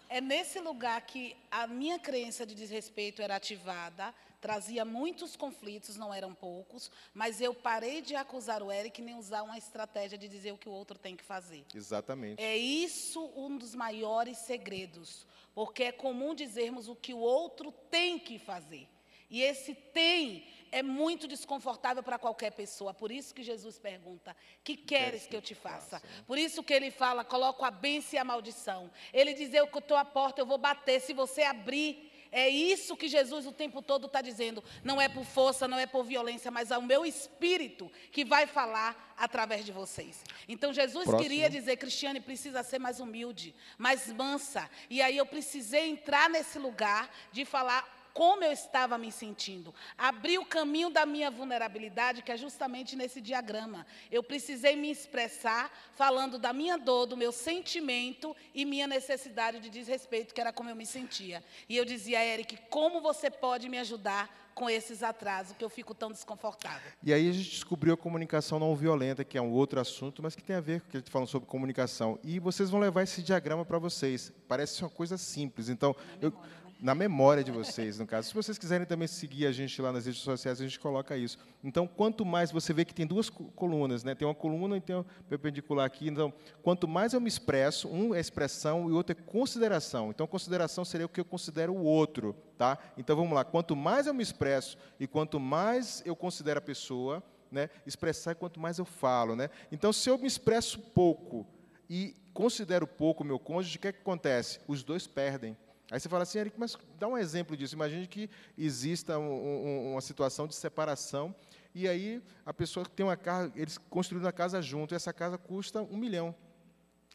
É nesse lugar que a minha crença de desrespeito era ativada, trazia muitos conflitos, não eram poucos, mas eu parei de acusar o Eric nem usar uma estratégia de dizer o que o outro tem que fazer. Exatamente. É isso um dos maiores segredos, porque é comum dizermos o que o outro tem que fazer. E esse tem é muito desconfortável para qualquer pessoa. Por isso que Jesus pergunta: "Que queres que eu te faça?" Por isso que ele fala: "Coloco a bênção e a maldição." Ele diz: "Eu estou à porta, eu vou bater. Se você abrir, É isso que Jesus o tempo todo está dizendo. Não é por força, não é por violência, mas é o meu espírito que vai falar através de vocês. Então Jesus Próximo. queria dizer, Cristiane precisa ser mais humilde, mais mansa. E aí eu precisei entrar nesse lugar de falar como eu estava me sentindo. Abri o caminho da minha vulnerabilidade, que é justamente nesse diagrama. Eu precisei me expressar falando da minha dor, do meu sentimento e minha necessidade de desrespeito, que era como eu me sentia. E eu dizia, Eric, como você pode me ajudar com esses atrasos, que eu fico tão desconfortável. E aí a gente descobriu a comunicação não violenta, que é um outro assunto, mas que tem a ver com o que a gente falando sobre comunicação. E vocês vão levar esse diagrama para vocês. Parece uma coisa simples. Então, eu, na memória de vocês, no caso. Se vocês quiserem também seguir a gente lá nas redes sociais, a gente coloca isso. Então, quanto mais você vê que tem duas colunas, né? Tem uma coluna e tem um perpendicular aqui. Então, quanto mais eu me expresso, um é expressão e o outro é consideração. Então, consideração seria o que eu considero o outro, tá? Então, vamos lá. Quanto mais eu me expresso e quanto mais eu considero a pessoa, né? Expressar é quanto mais eu falo, né? Então, se eu me expresso pouco e considero pouco o meu cônjuge, o que, é que acontece? Os dois perdem. Aí você fala assim, Eric, mas dá um exemplo disso. Imagine que exista um, um, uma situação de separação e aí a pessoa tem uma casa, eles construíram uma casa junto, e essa casa custa um milhão.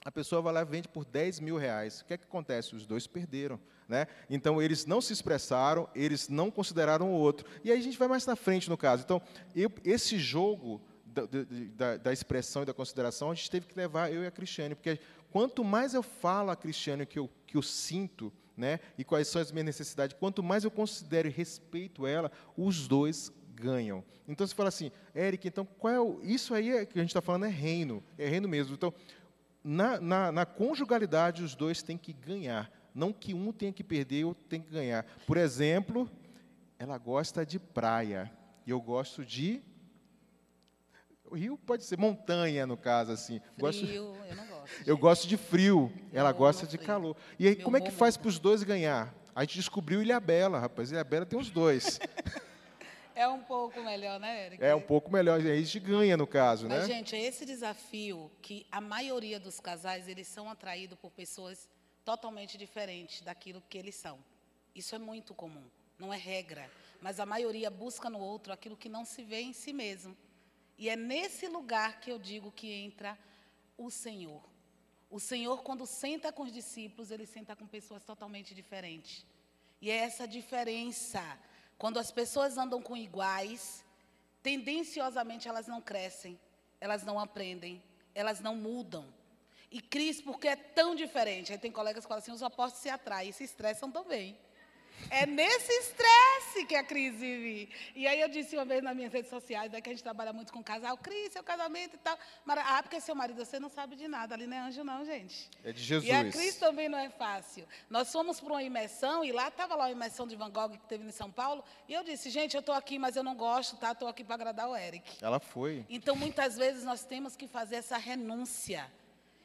A pessoa vai lá e vende por 10 mil reais. O que é que acontece? Os dois perderam. Né? Então, eles não se expressaram, eles não consideraram o outro. E aí a gente vai mais na frente, no caso. Então, eu, esse jogo da, da, da, expressão e da consideração, a gente teve que levar eu e a Cristiane, porque quanto mais eu falo a Cristiane que eu, que eu sinto, né? E quais são as minhas necessidades. Quanto mais eu considero e respeito ela, os dois ganham. Então você fala assim, Eric, então qual é o, isso aí é, que a gente está falando é reino, é reino mesmo. Então na, na, na, conjugalidade os dois têm que ganhar, não que um tenha que perder ou tem que ganhar. Por exemplo, ela gosta de praia e eu gosto de rio pode ser montanha, no caso, assim. Frio, gosto, eu não gosto. [laughs] Eu gosto de frio, ela gosta de frio. calor. E aí, Meu como é que faz para os dois ganhar? A gente descobriu Ilha Bela, rapaz. Ilha Bela tem os dois. [laughs] É um pouco melhor, né, Eric? É um pouco melhor. A gente ganha, no caso, Mas, né? gente, é esse desafio que a maioria dos casais, eles são atraídos por pessoas totalmente diferentes daquilo que eles são. Isso é muito comum, não é regra. Mas a maioria busca no outro aquilo que não se vê em si mesmo. E é nesse lugar que eu digo que entra o Senhor. O Senhor, quando senta com os discípulos, ele senta com pessoas totalmente diferentes. E é essa diferença. Quando as pessoas andam com iguais, tendenciosamente elas não crescem, elas não aprendem, elas não mudam. E Cris, porque é tão diferente. Aí tem colegas que falam assim: os apóstolos se atraem se estressam também. É nesse estresse que a Cris vive. E aí eu disse uma vez nas minhas redes sociais, né, que a gente trabalha muito com casal, Cris, seu casamento e tal. Ah, porque seu marido, você não sabe de nada, ali não é anjo não, gente. É de Jesus. E a Cris também não é fácil. Nós fomos para uma imersão, e lá estava lá uma imersão de Van Gogh que teve em São Paulo, e eu disse, gente, eu estou aqui, mas eu não gosto, tá? Estou aqui para agradar o Eric. Ela foi. Então, muitas vezes, nós temos que fazer essa renúncia.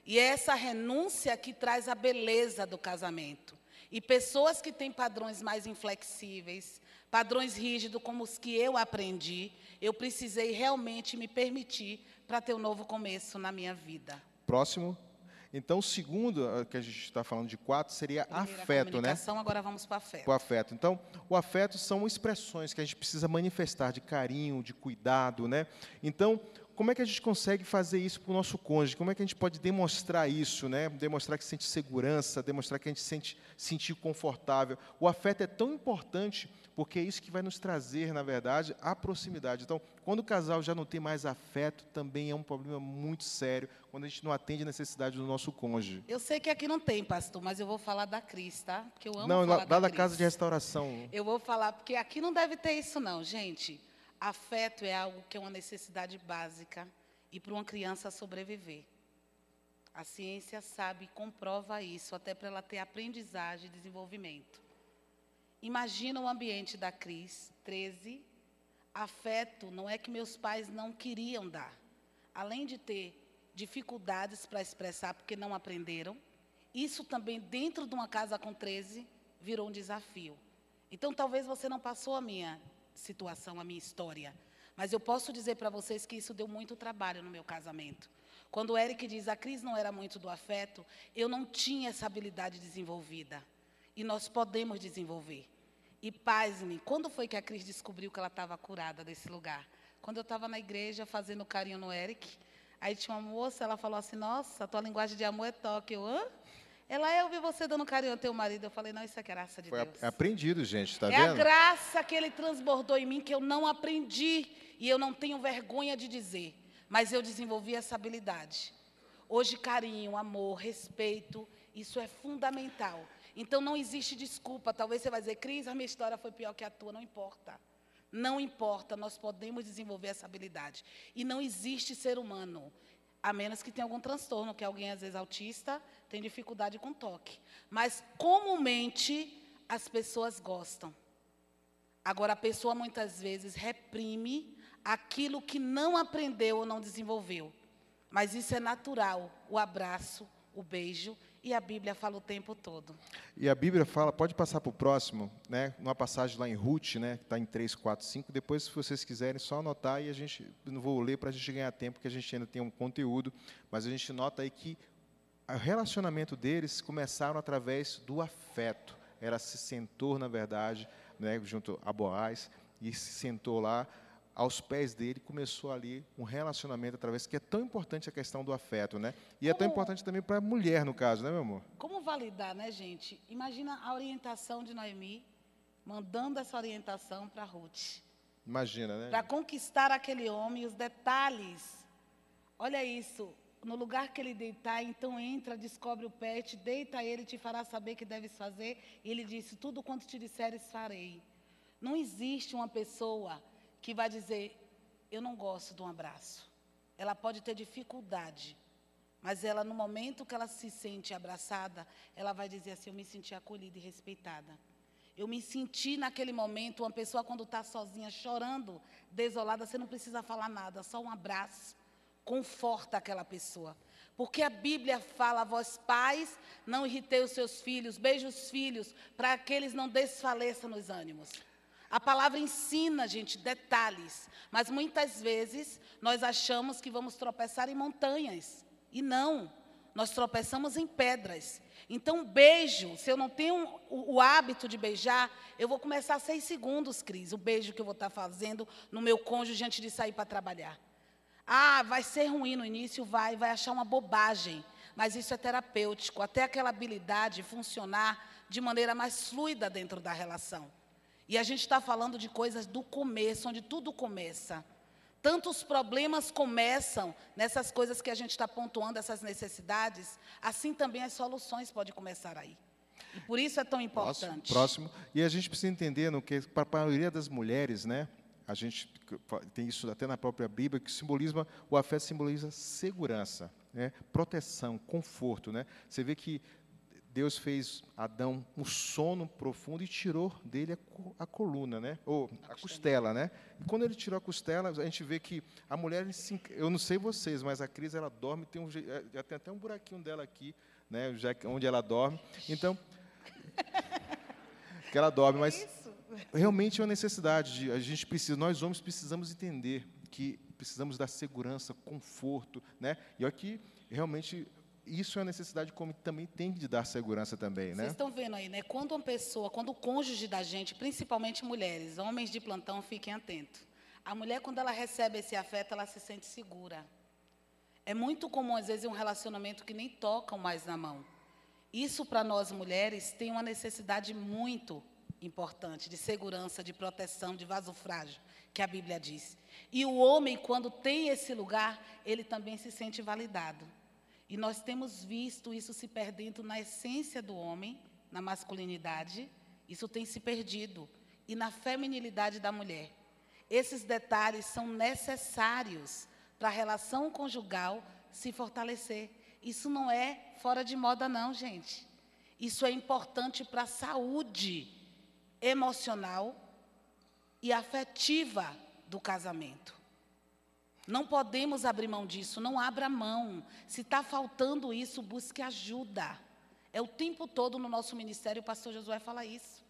E é essa renúncia que traz a beleza do casamento. E pessoas que têm padrões mais inflexíveis, padrões rígidos como os que eu aprendi, eu precisei realmente me permitir para ter um novo começo na minha vida. Próximo. Então, o segundo, eh, que a gente está falando de quatro, seria Primeira afeto, né? agora vamos para o afeto. Para o afeto. Então, o afeto são expressões que a gente precisa manifestar de carinho, de cuidado, né? Então, como é que a gente consegue fazer isso para o nosso cônjuge? Como é que a gente pode demonstrar isso, né? Demonstrar que sente segurança, demonstrar que a gente se sente sentir confortável. O afeto é tão importante porque é isso que vai nos trazer, na verdade, a proximidade. Então, quando o casal já não tem mais afeto, também é um problema muito sério quando a gente não atende a necessidade do nosso cônjuge. Eu sei que aqui não tem, pastor, mas eu vou falar da Cris, tá? Porque eu amo não, falar lá, da, lá da casa de restauração. Eu vou falar porque aqui não deve ter isso não, gente. Afeto é algo que é uma necessidade básica e para uma criança sobreviver. A ciência sabe e comprova isso, até para ela ter aprendizagem e desenvolvimento. Imagina o ambiente da Cris, 13. Afeto não é que meus pais não queriam dar. Além de ter dificuldades para expressar porque não aprenderam, isso também dentro de uma casa com 13 virou um desafio. Então talvez você não passou a minha situação, a minha história. Mas eu posso dizer para vocês que isso deu muito trabalho no meu casamento. Quando o Eric diz a Cris não era muito do afeto, eu não tinha essa habilidade desenvolvida. E nós podemos desenvolver. E paz-me, quando foi que a Cris descobriu que ela estava curada desse lugar? Quando eu estava na igreja fazendo carinho no Eric, aí tinha uma moça, ela falou assim: Nossa, a tua linguagem de amor é toque. Eu, hã? Ela, eu vi você dando carinho ao teu marido. Eu falei: Não, isso é graça de Foi Deus. aprendido, gente, tá é a vendo? graça que ele transbordou em mim que eu não aprendi e eu não tenho vergonha de dizer, mas eu desenvolvi essa habilidade. Hoje, carinho, amor, respeito, isso é fundamental. Então, não existe desculpa. Talvez você vai dizer, Cris, a minha história foi pior que a tua. Não importa. Não importa, nós podemos desenvolver essa habilidade. E não existe ser humano, a menos que tenha algum transtorno, que alguém, às vezes, autista, tem dificuldade com toque. Mas, comumente, as pessoas gostam. Agora, a pessoa, muitas vezes, reprime aquilo que não aprendeu ou não desenvolveu. Mas isso é natural, o abraço, o beijo, e a Bíblia fala o tempo todo. E a Bíblia fala, pode passar para o próximo, né? Uma passagem lá em Ruth, né? Que está em 3, 4, 5. Depois, se vocês quiserem, só anotar e a gente não vou ler para a gente ganhar tempo, porque a gente ainda tem um conteúdo, mas a gente nota aí que o relacionamento deles começaram através do afeto. Ela se sentou, na verdade, né, junto a Boaz, e se sentou lá aos pés dele, começou ali um relacionamento através, que é tão importante a questão do afeto, né? E é tão Como- importante também para a mulher, no caso, né, meu amor? Como validar, né, gente? Imagina a orientação de Noemi, mandando essa orientação para Ruth. Imagina, né? Para conquistar aquele homem, os detalhes. Olha isso. No lugar que ele deitar, então entra, descobre o pet, deita ele, te fará saber que deves fazer. E ele disse: Tudo quanto te disseres, farei. Não existe uma pessoa que vai dizer: Eu não gosto de um abraço. Ela pode ter dificuldade, mas ela, no momento que ela se sente abraçada, ela vai dizer assim: Eu me senti acolhida e respeitada. Eu me senti naquele momento, uma pessoa quando está sozinha, chorando, desolada, você não precisa falar nada, só um abraço. Conforta aquela pessoa. Porque a Bíblia fala, vós pais, não irritei os seus filhos, beije os filhos, para que eles não desfaleçam nos ânimos. A palavra ensina, gente, detalhes. Mas muitas vezes nós achamos que vamos tropeçar em montanhas. E não. Nós tropeçamos em pedras. Então, beijo, se eu não tenho o, o hábito de beijar, eu vou começar seis segundos, Cris, o beijo que eu vou estar fazendo no meu cônjuge antes de sair para trabalhar. Ah, vai ser ruim no início, vai, vai achar uma bobagem. Mas isso é terapêutico, até aquela habilidade funcionar de maneira mais fluida dentro da relação. E a gente está falando de coisas do começo, onde tudo começa. Tantos problemas começam nessas coisas que a gente está pontuando, essas necessidades, assim também as soluções podem começar aí. E por isso é tão Próximo, importante. próximo. E a gente precisa entender no que para a maioria das mulheres, né? A gente tem isso até na própria Bíblia que simboliza o afeto simboliza segurança, né? Proteção, conforto, né? Você vê que Deus fez Adão um sono profundo e tirou dele a, a coluna, né? Ou a costela, né? E quando ele tirou a costela, a gente vê que a mulher, eu não sei vocês, mas a Cris ela dorme, tem um, eh, já tem até um buraquinho dela aqui, né? Já onde ela dorme. Então, [laughs] que ela dorme, mas Isso. Realmente é uma necessidade. De, a gente precisa, nós homens precisamos entender que precisamos dar segurança, conforto, né? E aqui realmente isso é uma necessidade como também tem de dar segurança também, Vocês né? estão vendo aí, né? Quando uma pessoa, quando o cônjuge da gente, principalmente mulheres, homens de plantão, fiquem atentos. A mulher, quando ela recebe esse afeto, ela se sente segura. É muito comum, às vezes, um relacionamento que nem tocam mais na mão. Isso, para nós mulheres, tem uma necessidade muito importante de segurança, de proteção, de vaso frágil, que a Bíblia diz. E o homem, quando tem esse lugar, ele também se sente validado. E nós temos visto isso se perdendo na essência do homem, na masculinidade, isso tem se perdido, e na feminilidade da mulher. Esses detalhes são necessários para a relação conjugal se fortalecer. Isso não é fora de moda, não, gente. Isso é importante para a saúde emocional e afetiva do casamento. Não podemos abrir mão disso, não abra mão. Se está faltando isso, busque ajuda. É o tempo todo no nosso ministério, o pastor Josué fala isso.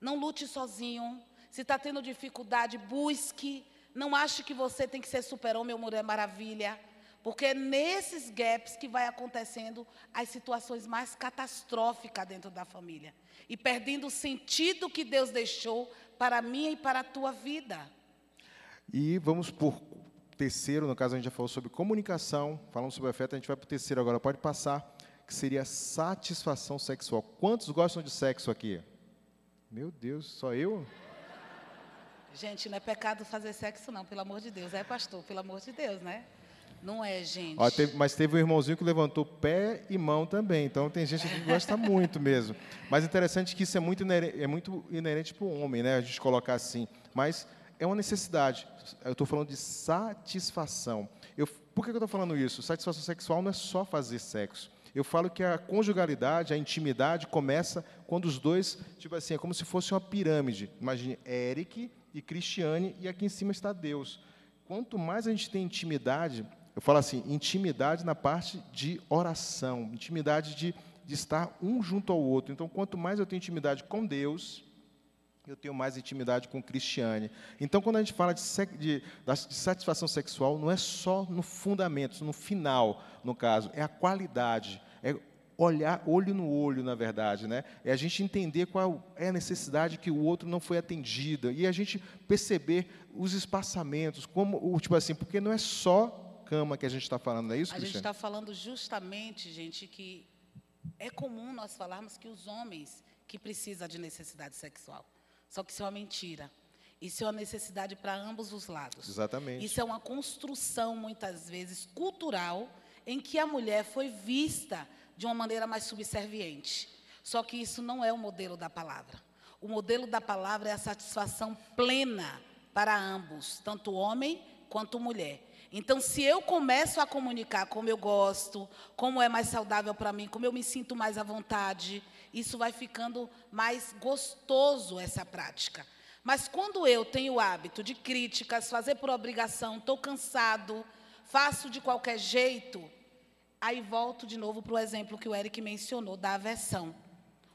Não lute sozinho. Se está tendo dificuldade, busque. Não ache que você tem que ser super-homem ou mulher maravilha. Porque é nesses gaps que vai acontecendo as situações mais catastróficas dentro da família. E perdendo o sentido que Deus deixou para a minha e para a tua vida. E vamos por terceiro, no caso a gente já falou sobre comunicação, falamos sobre afeto, a gente vai para o terceiro agora, pode passar, que seria satisfação sexual. Quantos gostam de sexo aqui? Meu Deus, só eu? Gente, não é pecado fazer sexo, não, pelo amor de Deus. É, pastor, pelo amor de Deus, né? Não é, gente. Ó, teve, mas teve um irmãozinho que levantou pé e mão também. Então tem gente que gosta muito mesmo. Mas interessante que isso é muito inerente, é muito inerente para o homem, né? A gente colocar assim. Mas é uma necessidade. Eu estou falando de satisfação. Eu, por que eu estou falando isso? Satisfação sexual não é só fazer sexo. Eu falo que a conjugalidade, a intimidade começa quando os dois, tipo assim, é como se fosse uma pirâmide. Imagine Eric e Cristiane e aqui em cima está Deus. Quanto mais a gente tem intimidade, eu falo assim, intimidade na parte de oração, intimidade de, de estar um junto ao outro. Então, quanto mais eu tenho intimidade com Deus, eu tenho mais intimidade com Cristiane. Então, quando a gente fala de, de, de, satisfação sexual, não é só no fundamento, no final, no caso, é a qualidade, é olhar olho no olho, na verdade, né? É a gente entender qual é a necessidade que o outro não foi atendida e a gente perceber os espaçamentos, como, tipo assim, porque não é só cama que a gente está falando, é isso, A gente está falando justamente, gente, que é comum nós falarmos que os homens que precisam de necessidade sexual. Só que isso é uma mentira. Isso é uma necessidade para ambos os lados. Exatamente. Isso é uma construção, muitas vezes, cultural, em que a mulher foi vista de uma maneira mais subserviente. Só que isso não é o modelo da palavra. O modelo da palavra é a satisfação plena para ambos, tanto homem quanto mulher. Então, se eu começo a comunicar como eu gosto, como é mais saudável para mim, como eu me sinto mais à vontade, isso vai ficando mais gostoso essa prática. Mas quando eu tenho o hábito de críticas, fazer por obrigação, estou cansado, faço de qualquer jeito, aí volto de novo para o exemplo que o Eric mencionou, da aversão.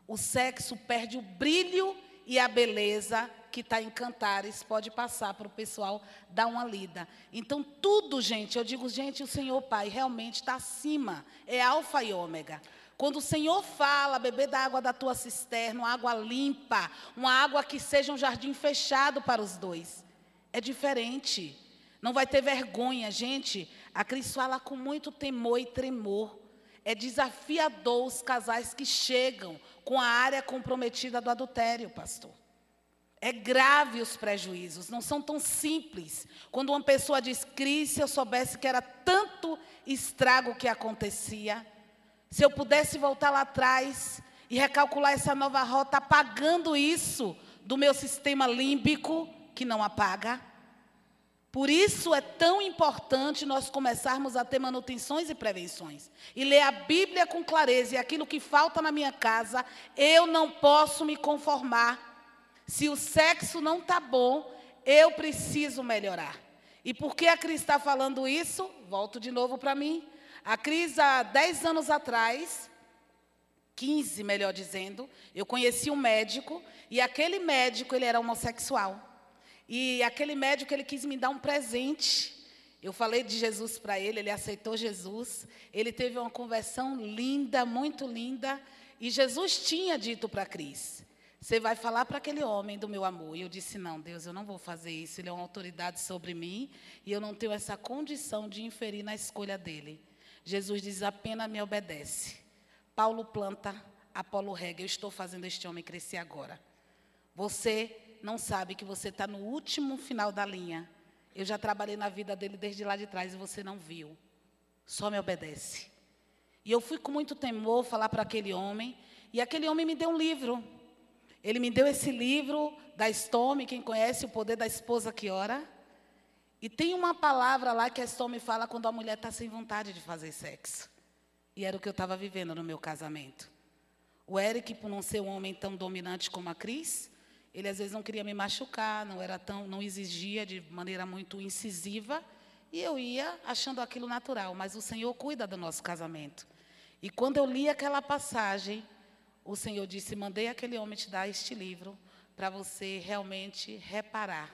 O sexo perde o brilho e a beleza que está em Cantares, pode passar para o pessoal dar uma lida. Então, tudo, gente, eu digo, gente, o Senhor Pai realmente está acima, é alfa e ômega. Quando o Senhor fala, beber da água da tua cisterna, uma água limpa, uma água que seja um jardim fechado para os dois, é diferente. Não vai ter vergonha, gente. A Cris fala com muito temor e tremor. É desafiador os casais que chegam com a área comprometida do adultério, pastor. É grave os prejuízos, não são tão simples. Quando uma pessoa diz, Cris, se eu soubesse que era tanto estrago que acontecia, se eu pudesse voltar lá atrás e recalcular essa nova rota, apagando isso do meu sistema límbico, que não apaga. Por isso é tão importante nós começarmos a ter manutenções e prevenções. E ler a Bíblia com clareza. E aquilo que falta na minha casa, eu não posso me conformar. Se o sexo não está bom, eu preciso melhorar. E por que a Cris está falando isso? Volto de novo para mim. A Cris, há 10 anos atrás, 15, melhor dizendo, eu conheci um médico e aquele médico, ele era homossexual. E aquele médico, ele quis me dar um presente. Eu falei de Jesus para ele, ele aceitou Jesus. Ele teve uma conversão linda, muito linda. E Jesus tinha dito para Cris: Você vai falar para aquele homem do meu amor. E eu disse: Não, Deus, eu não vou fazer isso. Ele é uma autoridade sobre mim. E eu não tenho essa condição de inferir na escolha dele. Jesus diz: apenas me obedece. Paulo planta, Apolo rega. Eu estou fazendo este homem crescer agora. Você não sabe que você está no último final da linha. Eu já trabalhei na vida dele desde lá de trás e você não viu. Só me obedece. E eu fui com muito temor falar para aquele homem. E aquele homem me deu um livro. Ele me deu esse livro da Stome, quem conhece o poder da esposa que ora. E tem uma palavra lá que a Stormy fala quando a mulher está sem vontade de fazer sexo. E era o que eu estava vivendo no meu casamento. O Eric, por não ser um homem tão dominante como a Cris, ele às vezes não queria me machucar, não era tão, não exigia de maneira muito incisiva, e eu ia achando aquilo natural. Mas o Senhor cuida do nosso casamento. E quando eu li aquela passagem, o Senhor disse: mandei aquele homem te dar este livro para você realmente reparar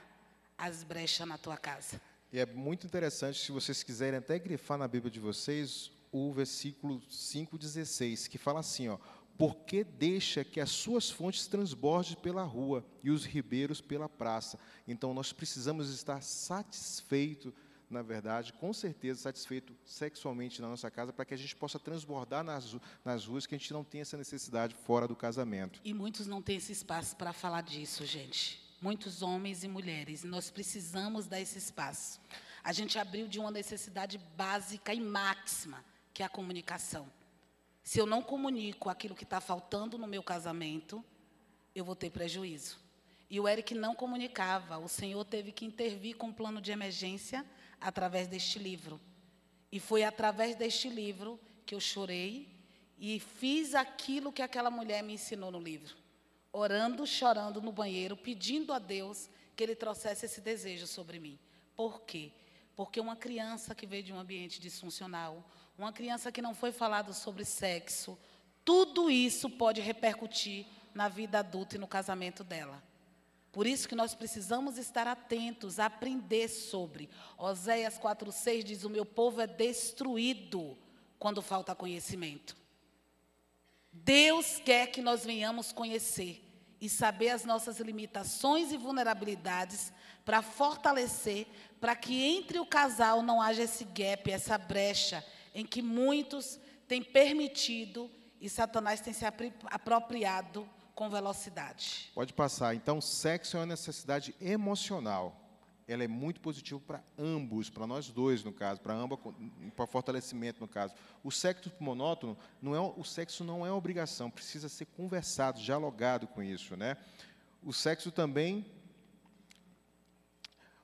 as brechas na tua casa. E é muito interessante, se vocês quiserem até grifar na Bíblia de vocês, o versículo 5,16, que fala assim, ó, porque deixa que as suas fontes transbordem pela rua e os ribeiros pela praça. Então, nós precisamos estar satisfeitos, na verdade, com certeza satisfeito sexualmente na nossa casa, para que a gente possa transbordar nas, nas ruas, que a gente não tenha essa necessidade fora do casamento. E muitos não têm esse espaço para falar disso, gente. Muitos homens e mulheres. Nós precisamos dar esse espaço. A gente abriu de uma necessidade básica e máxima, que é a comunicação. Se eu não comunico aquilo que está faltando no meu casamento, eu vou ter prejuízo. E o Eric não comunicava. O Senhor teve que intervir com um plano de emergência através deste livro. E foi através deste livro que eu chorei e fiz aquilo que aquela mulher me ensinou no livro. Orando, chorando no banheiro, pedindo a Deus que Ele trouxesse esse desejo sobre mim. Por quê? Porque uma criança que veio de um ambiente disfuncional, uma criança que não foi falado sobre sexo, tudo isso pode repercutir na vida adulta e no casamento dela. Por isso que nós precisamos estar atentos, aprender sobre. Oséias 4,6 diz: O meu povo é destruído quando falta conhecimento. Deus quer que nós venhamos conhecer e saber as nossas limitações e vulnerabilidades para fortalecer, para que entre o casal não haja esse gap, essa brecha, em que muitos têm permitido e Satanás tem se apropriado com velocidade. Pode passar. Então, sexo é uma necessidade emocional. Ela é muito positiva para ambos, para nós dois, no caso, para ambos, para fortalecimento, no caso. O sexo monótono, não é, o sexo não é obrigação, precisa ser conversado, dialogado com isso, né? O sexo também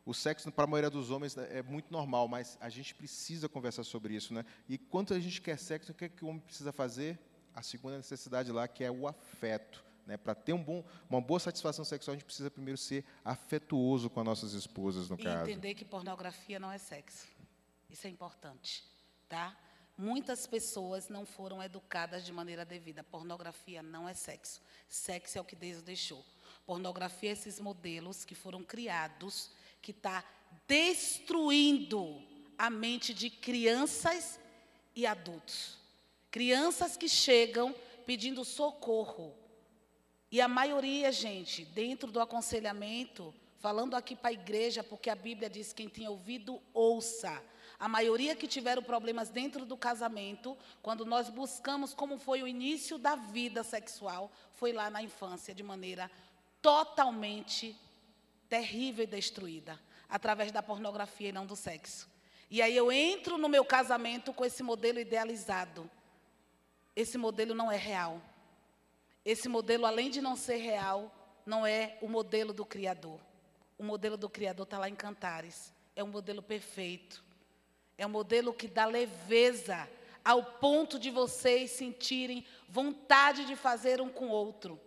o sexo, para a maioria dos homens, é muito normal, mas a gente precisa conversar sobre isso. Né? E quando a gente quer sexo, o que, é que o homem precisa fazer? A segunda necessidade lá, que é o afeto. Né? Para ter um bom, uma boa satisfação sexual, a gente precisa primeiro ser afetuoso com as nossas esposas, no e caso. Entender que pornografia não é sexo. Isso é importante. Tá? Muitas pessoas não foram educadas de maneira devida. Pornografia não é sexo. Sexo é o que Deus deixou. Pornografia é esses modelos que foram criados que está destruindo a mente de crianças e adultos. Crianças que chegam pedindo socorro. E a maioria, gente, dentro do aconselhamento, falando aqui para a igreja, porque a Bíblia diz: quem tem ouvido, ouça. A maioria que tiveram problemas dentro do casamento, quando nós buscamos como foi o início da vida sexual, foi lá na infância, de maneira totalmente terrível e destruída através da pornografia e não do sexo. E aí eu entro no meu casamento com esse modelo idealizado. Esse modelo não é real. Esse modelo, além de não ser real, não é o modelo do Criador. O modelo do Criador está lá em Cantares. É um modelo perfeito. É um modelo que dá leveza ao ponto de vocês sentirem vontade de fazer um com o outro.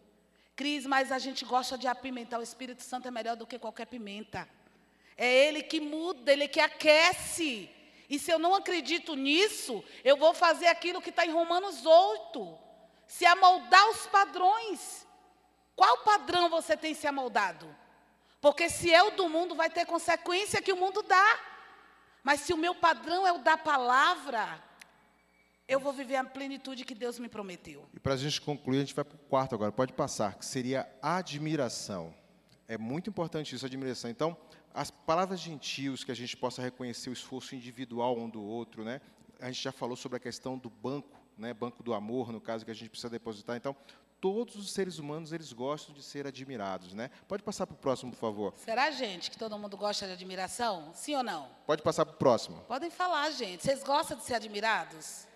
Cris, mas a gente gosta de apimentar. O Espírito Santo é melhor do que qualquer pimenta. É Ele que muda, Ele que aquece. E se eu não acredito nisso, eu vou fazer aquilo que está em Romanos 8. Se amoldar os padrões. Qual padrão você tem se amoldado? Porque se é o do mundo, vai ter consequência que o mundo dá. Mas se o meu padrão é o da palavra, eu vou viver a plenitude que Deus me prometeu. E para a gente concluir, a gente vai para o quarto agora, pode passar, que seria admiração. É muito importante isso, admiração. Então, as palavras gentios, que a gente possa reconhecer o esforço individual um do outro, né? A gente já falou sobre a questão do banco, né? Banco do amor, no caso que a gente precisa depositar. Então, todos os seres humanos eles gostam de ser admirados, né? Pode passar para o próximo, por favor. Será, gente, que todo mundo gosta de admiração? Sim ou não? Pode passar para o próximo. Podem falar, gente. Vocês gostam de ser admirados?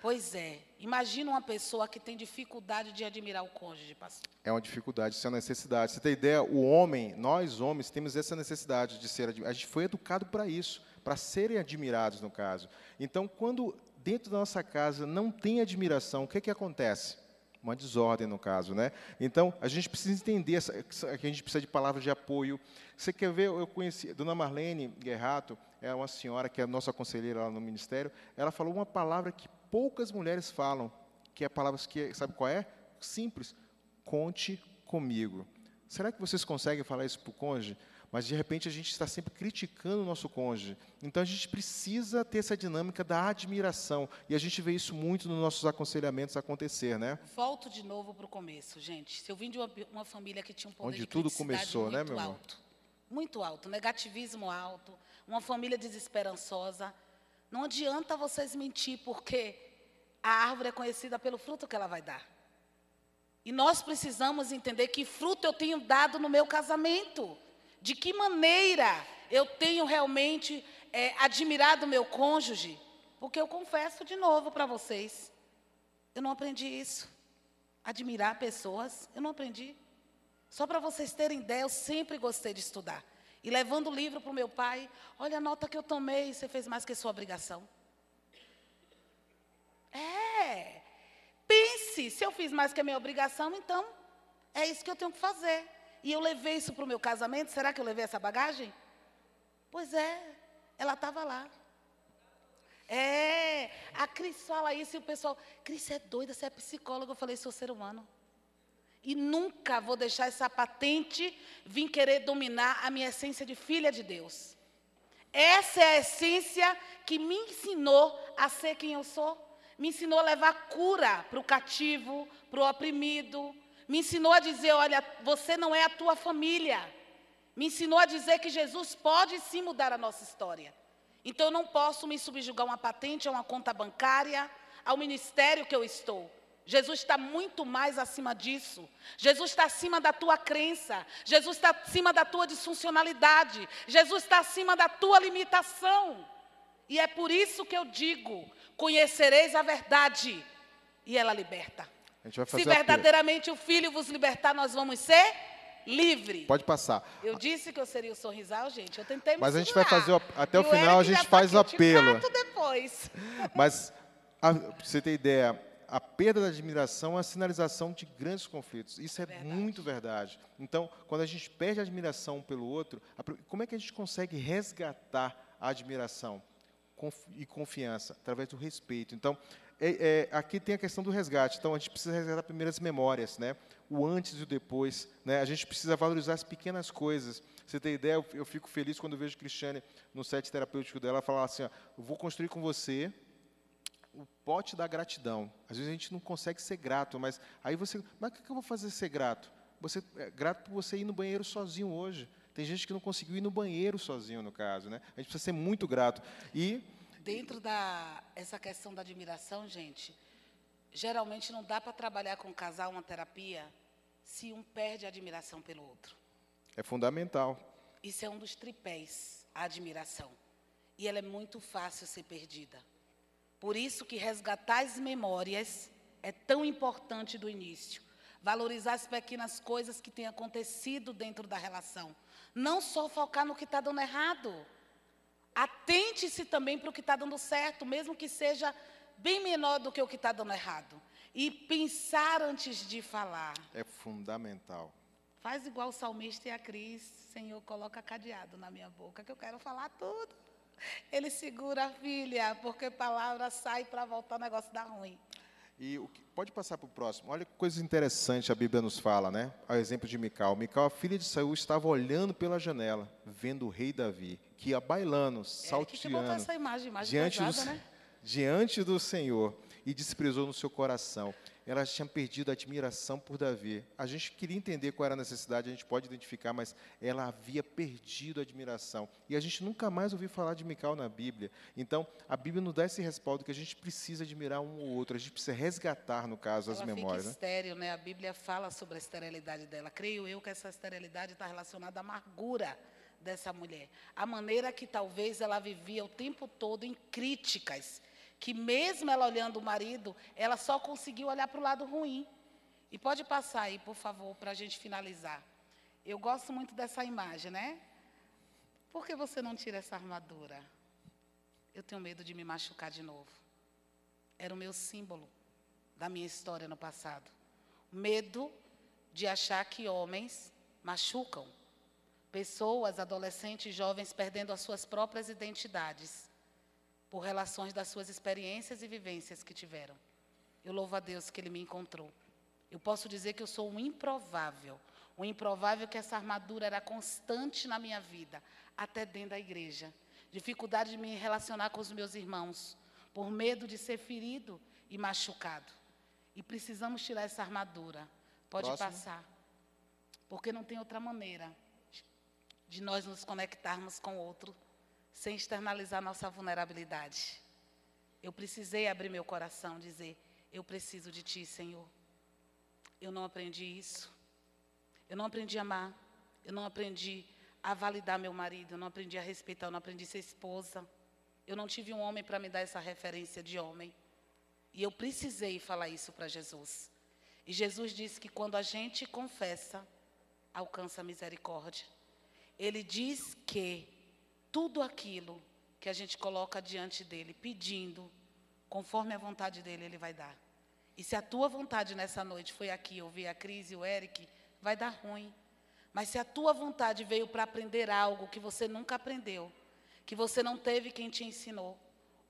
Pois é. Imagina uma pessoa que tem dificuldade de admirar o cônjuge, pastor. É uma dificuldade, isso é uma necessidade. Você tem ideia? O homem, nós homens, temos essa necessidade de ser admirados. A gente foi educado para isso, para serem admirados, no caso. Então, quando dentro da nossa casa não tem admiração, o que, que acontece? Uma desordem, no caso, né? Então, a gente precisa entender que a gente precisa de palavras de apoio. Você quer ver? Eu conheci, Dona Marlene Guerrato, é uma senhora que é nossa conselheira lá no ministério. Ela falou uma palavra que poucas mulheres falam, que é palavras que, sabe qual é? Simples. Conte comigo. Será que vocês conseguem falar isso para o cônjuge? Mas de repente a gente está sempre criticando o nosso cônjuge. Então a gente precisa ter essa dinâmica da admiração. E a gente vê isso muito nos nossos aconselhamentos acontecer, né? Volto de novo para o começo, gente. Se eu vim de uma, uma família que tinha um poder Onde de tudo começou, né, muito meu irmão? alto, muito alto, negativismo alto, uma família desesperançosa, não adianta vocês mentir, porque a árvore é conhecida pelo fruto que ela vai dar. E nós precisamos entender que fruto eu tenho dado no meu casamento. De que maneira eu tenho realmente é, admirado meu cônjuge? Porque eu confesso de novo para vocês, eu não aprendi isso. Admirar pessoas, eu não aprendi. Só para vocês terem ideia, eu sempre gostei de estudar. E levando o livro para o meu pai, olha a nota que eu tomei, você fez mais que sua obrigação. É. Pense, se eu fiz mais que a minha obrigação, então é isso que eu tenho que fazer. E eu levei isso para o meu casamento, será que eu levei essa bagagem? Pois é, ela estava lá. É, a Cris fala isso e o pessoal, Cris, você é doida, você é psicóloga. Eu falei, sou ser humano. E nunca vou deixar essa patente vir querer dominar a minha essência de filha de Deus. Essa é a essência que me ensinou a ser quem eu sou me ensinou a levar cura para o cativo, para o oprimido. Me ensinou a dizer: olha, você não é a tua família. Me ensinou a dizer que Jesus pode sim mudar a nossa história. Então eu não posso me subjugar a uma patente, a uma conta bancária, ao ministério que eu estou. Jesus está muito mais acima disso. Jesus está acima da tua crença. Jesus está acima da tua disfuncionalidade. Jesus está acima da tua limitação. E é por isso que eu digo: conhecereis a verdade, e ela liberta. Se verdadeiramente o Filho vos libertar, nós vamos ser livres. Pode passar. Eu disse que eu seria o sorrisal, gente. Eu tentei me Mas a gente vai fazer o, até o final, a gente tá faz o apelo. depois. [laughs] Mas, para você ter ideia, a perda da admiração é a sinalização de grandes conflitos. Isso é verdade. muito verdade. Então, quando a gente perde a admiração pelo outro, como é que a gente consegue resgatar a admiração? e confiança, através do respeito. Então, é, é, aqui tem a questão do resgate. Então, a gente precisa resgatar primeiras memórias, né? o antes e o depois. Né? A gente precisa valorizar as pequenas coisas. Você tem ideia? Eu, eu fico feliz quando vejo Cristiane no set terapêutico dela falar assim: ó, vou construir com você o pote da gratidão. Às vezes a gente não consegue ser grato, mas aí você, mas o que eu vou fazer ser grato? Você é grato por você ir no banheiro sozinho hoje. Tem gente que não conseguiu ir no banheiro sozinho, no caso, né? A gente precisa ser muito grato. E dentro da essa questão da admiração, gente, geralmente não dá para trabalhar com um casal uma terapia se um perde a admiração pelo outro. É fundamental. Isso é um dos tripés, a admiração. E ela é muito fácil ser perdida. Por isso que resgatar as memórias é tão importante do início. Valorizar as pequenas coisas que têm acontecido dentro da relação. Não só focar no que está dando errado. Atente-se também para o que está dando certo, mesmo que seja bem menor do que o que está dando errado. E pensar antes de falar. É fundamental. Faz igual o salmista e a Cris. Senhor, coloca cadeado na minha boca, que eu quero falar tudo. Ele segura a filha, porque palavra sai para voltar o negócio dar ruim. E o que, pode passar para o próximo. Olha que coisa interessante a Bíblia nos fala, né? Ao exemplo de Mical. Mical, a filha de Saul, estava olhando pela janela, vendo o rei Davi, que ia bailando, é, salteando, que que essa imagem, imagem diante, pesada, do, né? diante do Senhor, e desprezou no seu coração ela tinha perdido a admiração por Davi. A gente queria entender qual era a necessidade, a gente pode identificar, mas ela havia perdido a admiração. E a gente nunca mais ouviu falar de Mical na Bíblia. Então, a Bíblia nos dá esse respaldo que a gente precisa admirar um ou outro, a gente precisa resgatar, no caso, ela as memórias. Fica né? estéreo, né? A Bíblia fala sobre a esterilidade dela. Creio eu que essa esterilidade está relacionada à amargura dessa mulher. A maneira que talvez ela vivia o tempo todo em críticas que mesmo ela olhando o marido, ela só conseguiu olhar para o lado ruim. E pode passar aí, por favor, para a gente finalizar. Eu gosto muito dessa imagem, né? Por que você não tira essa armadura? Eu tenho medo de me machucar de novo. Era o meu símbolo da minha história no passado. Medo de achar que homens machucam. Pessoas, adolescentes, jovens perdendo as suas próprias identidades por relações das suas experiências e vivências que tiveram. Eu louvo a Deus que Ele me encontrou. Eu posso dizer que eu sou um improvável, O improvável que essa armadura era constante na minha vida, até dentro da igreja. Dificuldade de me relacionar com os meus irmãos, por medo de ser ferido e machucado. E precisamos tirar essa armadura. Pode Próximo. passar. Porque não tem outra maneira de nós nos conectarmos com o outro sem externalizar nossa vulnerabilidade. Eu precisei abrir meu coração, dizer: Eu preciso de Ti, Senhor. Eu não aprendi isso. Eu não aprendi a amar. Eu não aprendi a validar meu marido. Eu não aprendi a respeitar. Eu não aprendi a ser esposa. Eu não tive um homem para me dar essa referência de homem. E eu precisei falar isso para Jesus. E Jesus disse que quando a gente confessa, alcança a misericórdia. Ele diz que tudo aquilo que a gente coloca diante dele, pedindo, conforme a vontade dele, ele vai dar. E se a tua vontade nessa noite foi aqui ouvir a Cris e o Eric, vai dar ruim. Mas se a tua vontade veio para aprender algo que você nunca aprendeu, que você não teve quem te ensinou,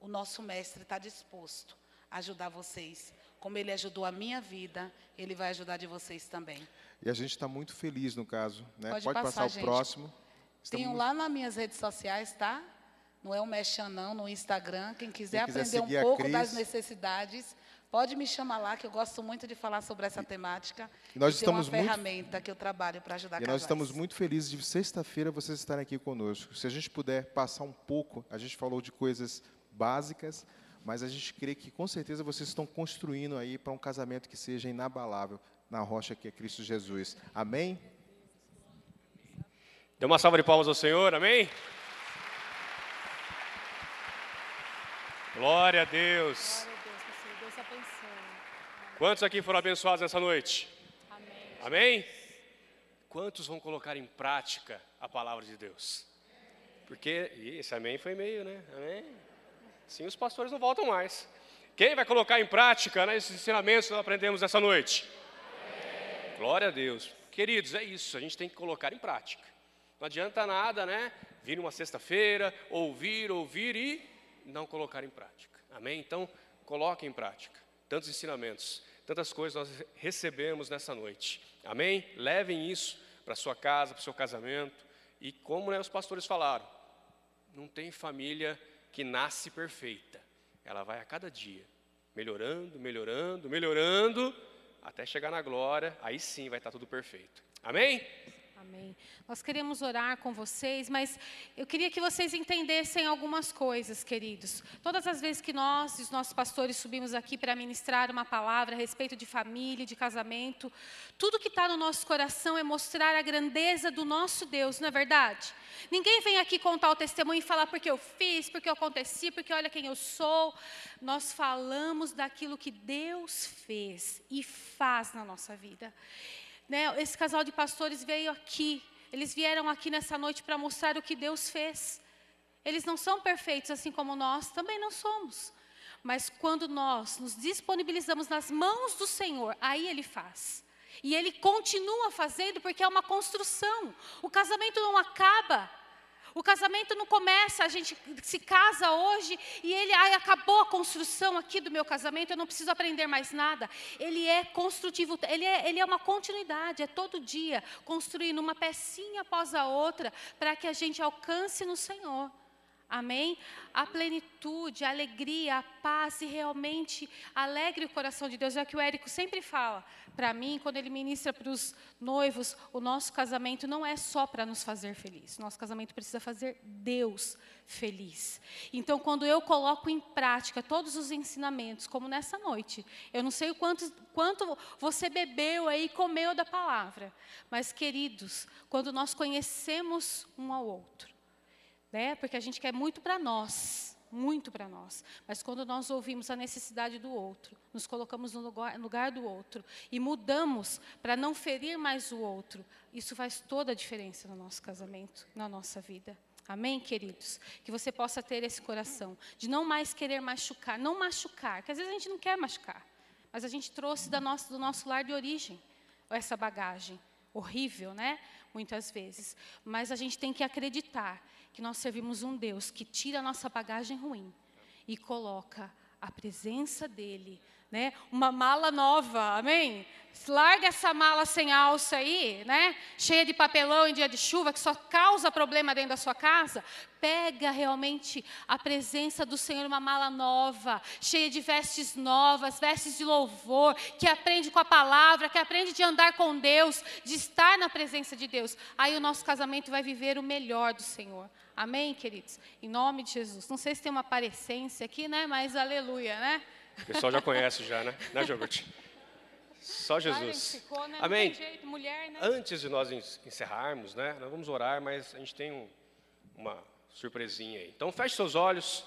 o nosso mestre está disposto a ajudar vocês. Como ele ajudou a minha vida, ele vai ajudar de vocês também. E a gente está muito feliz no caso. Né? Pode, Pode passar, passar o próximo. Tenho lá nas minhas redes sociais, tá? Não é o Mexan, não, no Instagram. Quem quiser, Quem quiser aprender um pouco das necessidades, pode me chamar lá, que eu gosto muito de falar sobre essa temática. E nós e estamos uma ferramenta muito... que eu trabalho para ajudar E casais. nós estamos muito felizes de sexta-feira vocês estarem aqui conosco. Se a gente puder passar um pouco, a gente falou de coisas básicas, mas a gente crê que com certeza vocês estão construindo aí para um casamento que seja inabalável na rocha que é Cristo Jesus. Amém? Dê uma salva de palmas ao Senhor, amém? Glória a Deus. Quantos aqui foram abençoados nessa noite? Amém. Amém? Quantos vão colocar em prática a palavra de Deus? Porque esse amém foi meio, né? Amém? Sim, os pastores não voltam mais. Quem vai colocar em prática né, esses ensinamentos que nós aprendemos essa noite? Amém. Glória a Deus. Queridos, é isso, a gente tem que colocar em prática. Não adianta nada, né? Vir uma sexta-feira, ouvir, ouvir e não colocar em prática. Amém? Então, coloque em prática. Tantos ensinamentos, tantas coisas nós recebemos nessa noite. Amém? Levem isso para sua casa, para o seu casamento. E como né, os pastores falaram, não tem família que nasce perfeita. Ela vai a cada dia melhorando, melhorando, melhorando, até chegar na glória, aí sim vai estar tudo perfeito. Amém? Amém. Nós queremos orar com vocês, mas eu queria que vocês entendessem algumas coisas, queridos. Todas as vezes que nós, os nossos pastores, subimos aqui para ministrar uma palavra a respeito de família, de casamento, tudo que está no nosso coração é mostrar a grandeza do nosso Deus, não é verdade? Ninguém vem aqui contar o testemunho e falar porque eu fiz, porque eu aconteci, porque olha quem eu sou. Nós falamos daquilo que Deus fez e faz na nossa vida. Né, esse casal de pastores veio aqui, eles vieram aqui nessa noite para mostrar o que Deus fez. Eles não são perfeitos assim como nós, também não somos. Mas quando nós nos disponibilizamos nas mãos do Senhor, aí Ele faz. E Ele continua fazendo porque é uma construção. O casamento não acaba o casamento não começa, a gente se casa hoje e ele, ai, acabou a construção aqui do meu casamento, eu não preciso aprender mais nada. Ele é construtivo, ele é, ele é uma continuidade, é todo dia construindo uma pecinha após a outra para que a gente alcance no Senhor. Amém? A plenitude, a alegria, a paz e realmente alegre o coração de Deus. É o que o Érico sempre fala para mim, quando ele ministra para os noivos: o nosso casamento não é só para nos fazer felizes. Nosso casamento precisa fazer Deus feliz. Então, quando eu coloco em prática todos os ensinamentos, como nessa noite, eu não sei o quanto, quanto você bebeu aí, comeu da palavra, mas, queridos, quando nós conhecemos um ao outro, né? Porque a gente quer muito para nós, muito para nós. Mas quando nós ouvimos a necessidade do outro, nos colocamos no lugar, lugar do outro e mudamos para não ferir mais o outro, isso faz toda a diferença no nosso casamento, na nossa vida. Amém, queridos? Que você possa ter esse coração de não mais querer machucar, não machucar, que às vezes a gente não quer machucar, mas a gente trouxe da nossa, do nosso lar de origem essa bagagem horrível, né? Muitas vezes. Mas a gente tem que acreditar que nós servimos um Deus que tira a nossa bagagem ruim e coloca a presença dEle né? Uma mala nova, amém? Larga essa mala sem alça aí, né? Cheia de papelão em dia de chuva, que só causa problema dentro da sua casa. Pega realmente a presença do Senhor, uma mala nova, cheia de vestes novas, vestes de louvor, que aprende com a palavra, que aprende de andar com Deus, de estar na presença de Deus. Aí o nosso casamento vai viver o melhor do Senhor. Amém, queridos? Em nome de Jesus. Não sei se tem uma parecência aqui, né? Mas aleluia, né? O pessoal já conhece já, né? Né, Jogurt? Só Jesus. Ficou, né? Amém. Jeito, mulher, né? Antes de nós encerrarmos, né? Nós vamos orar, mas a gente tem um, uma surpresinha aí. Então feche seus olhos.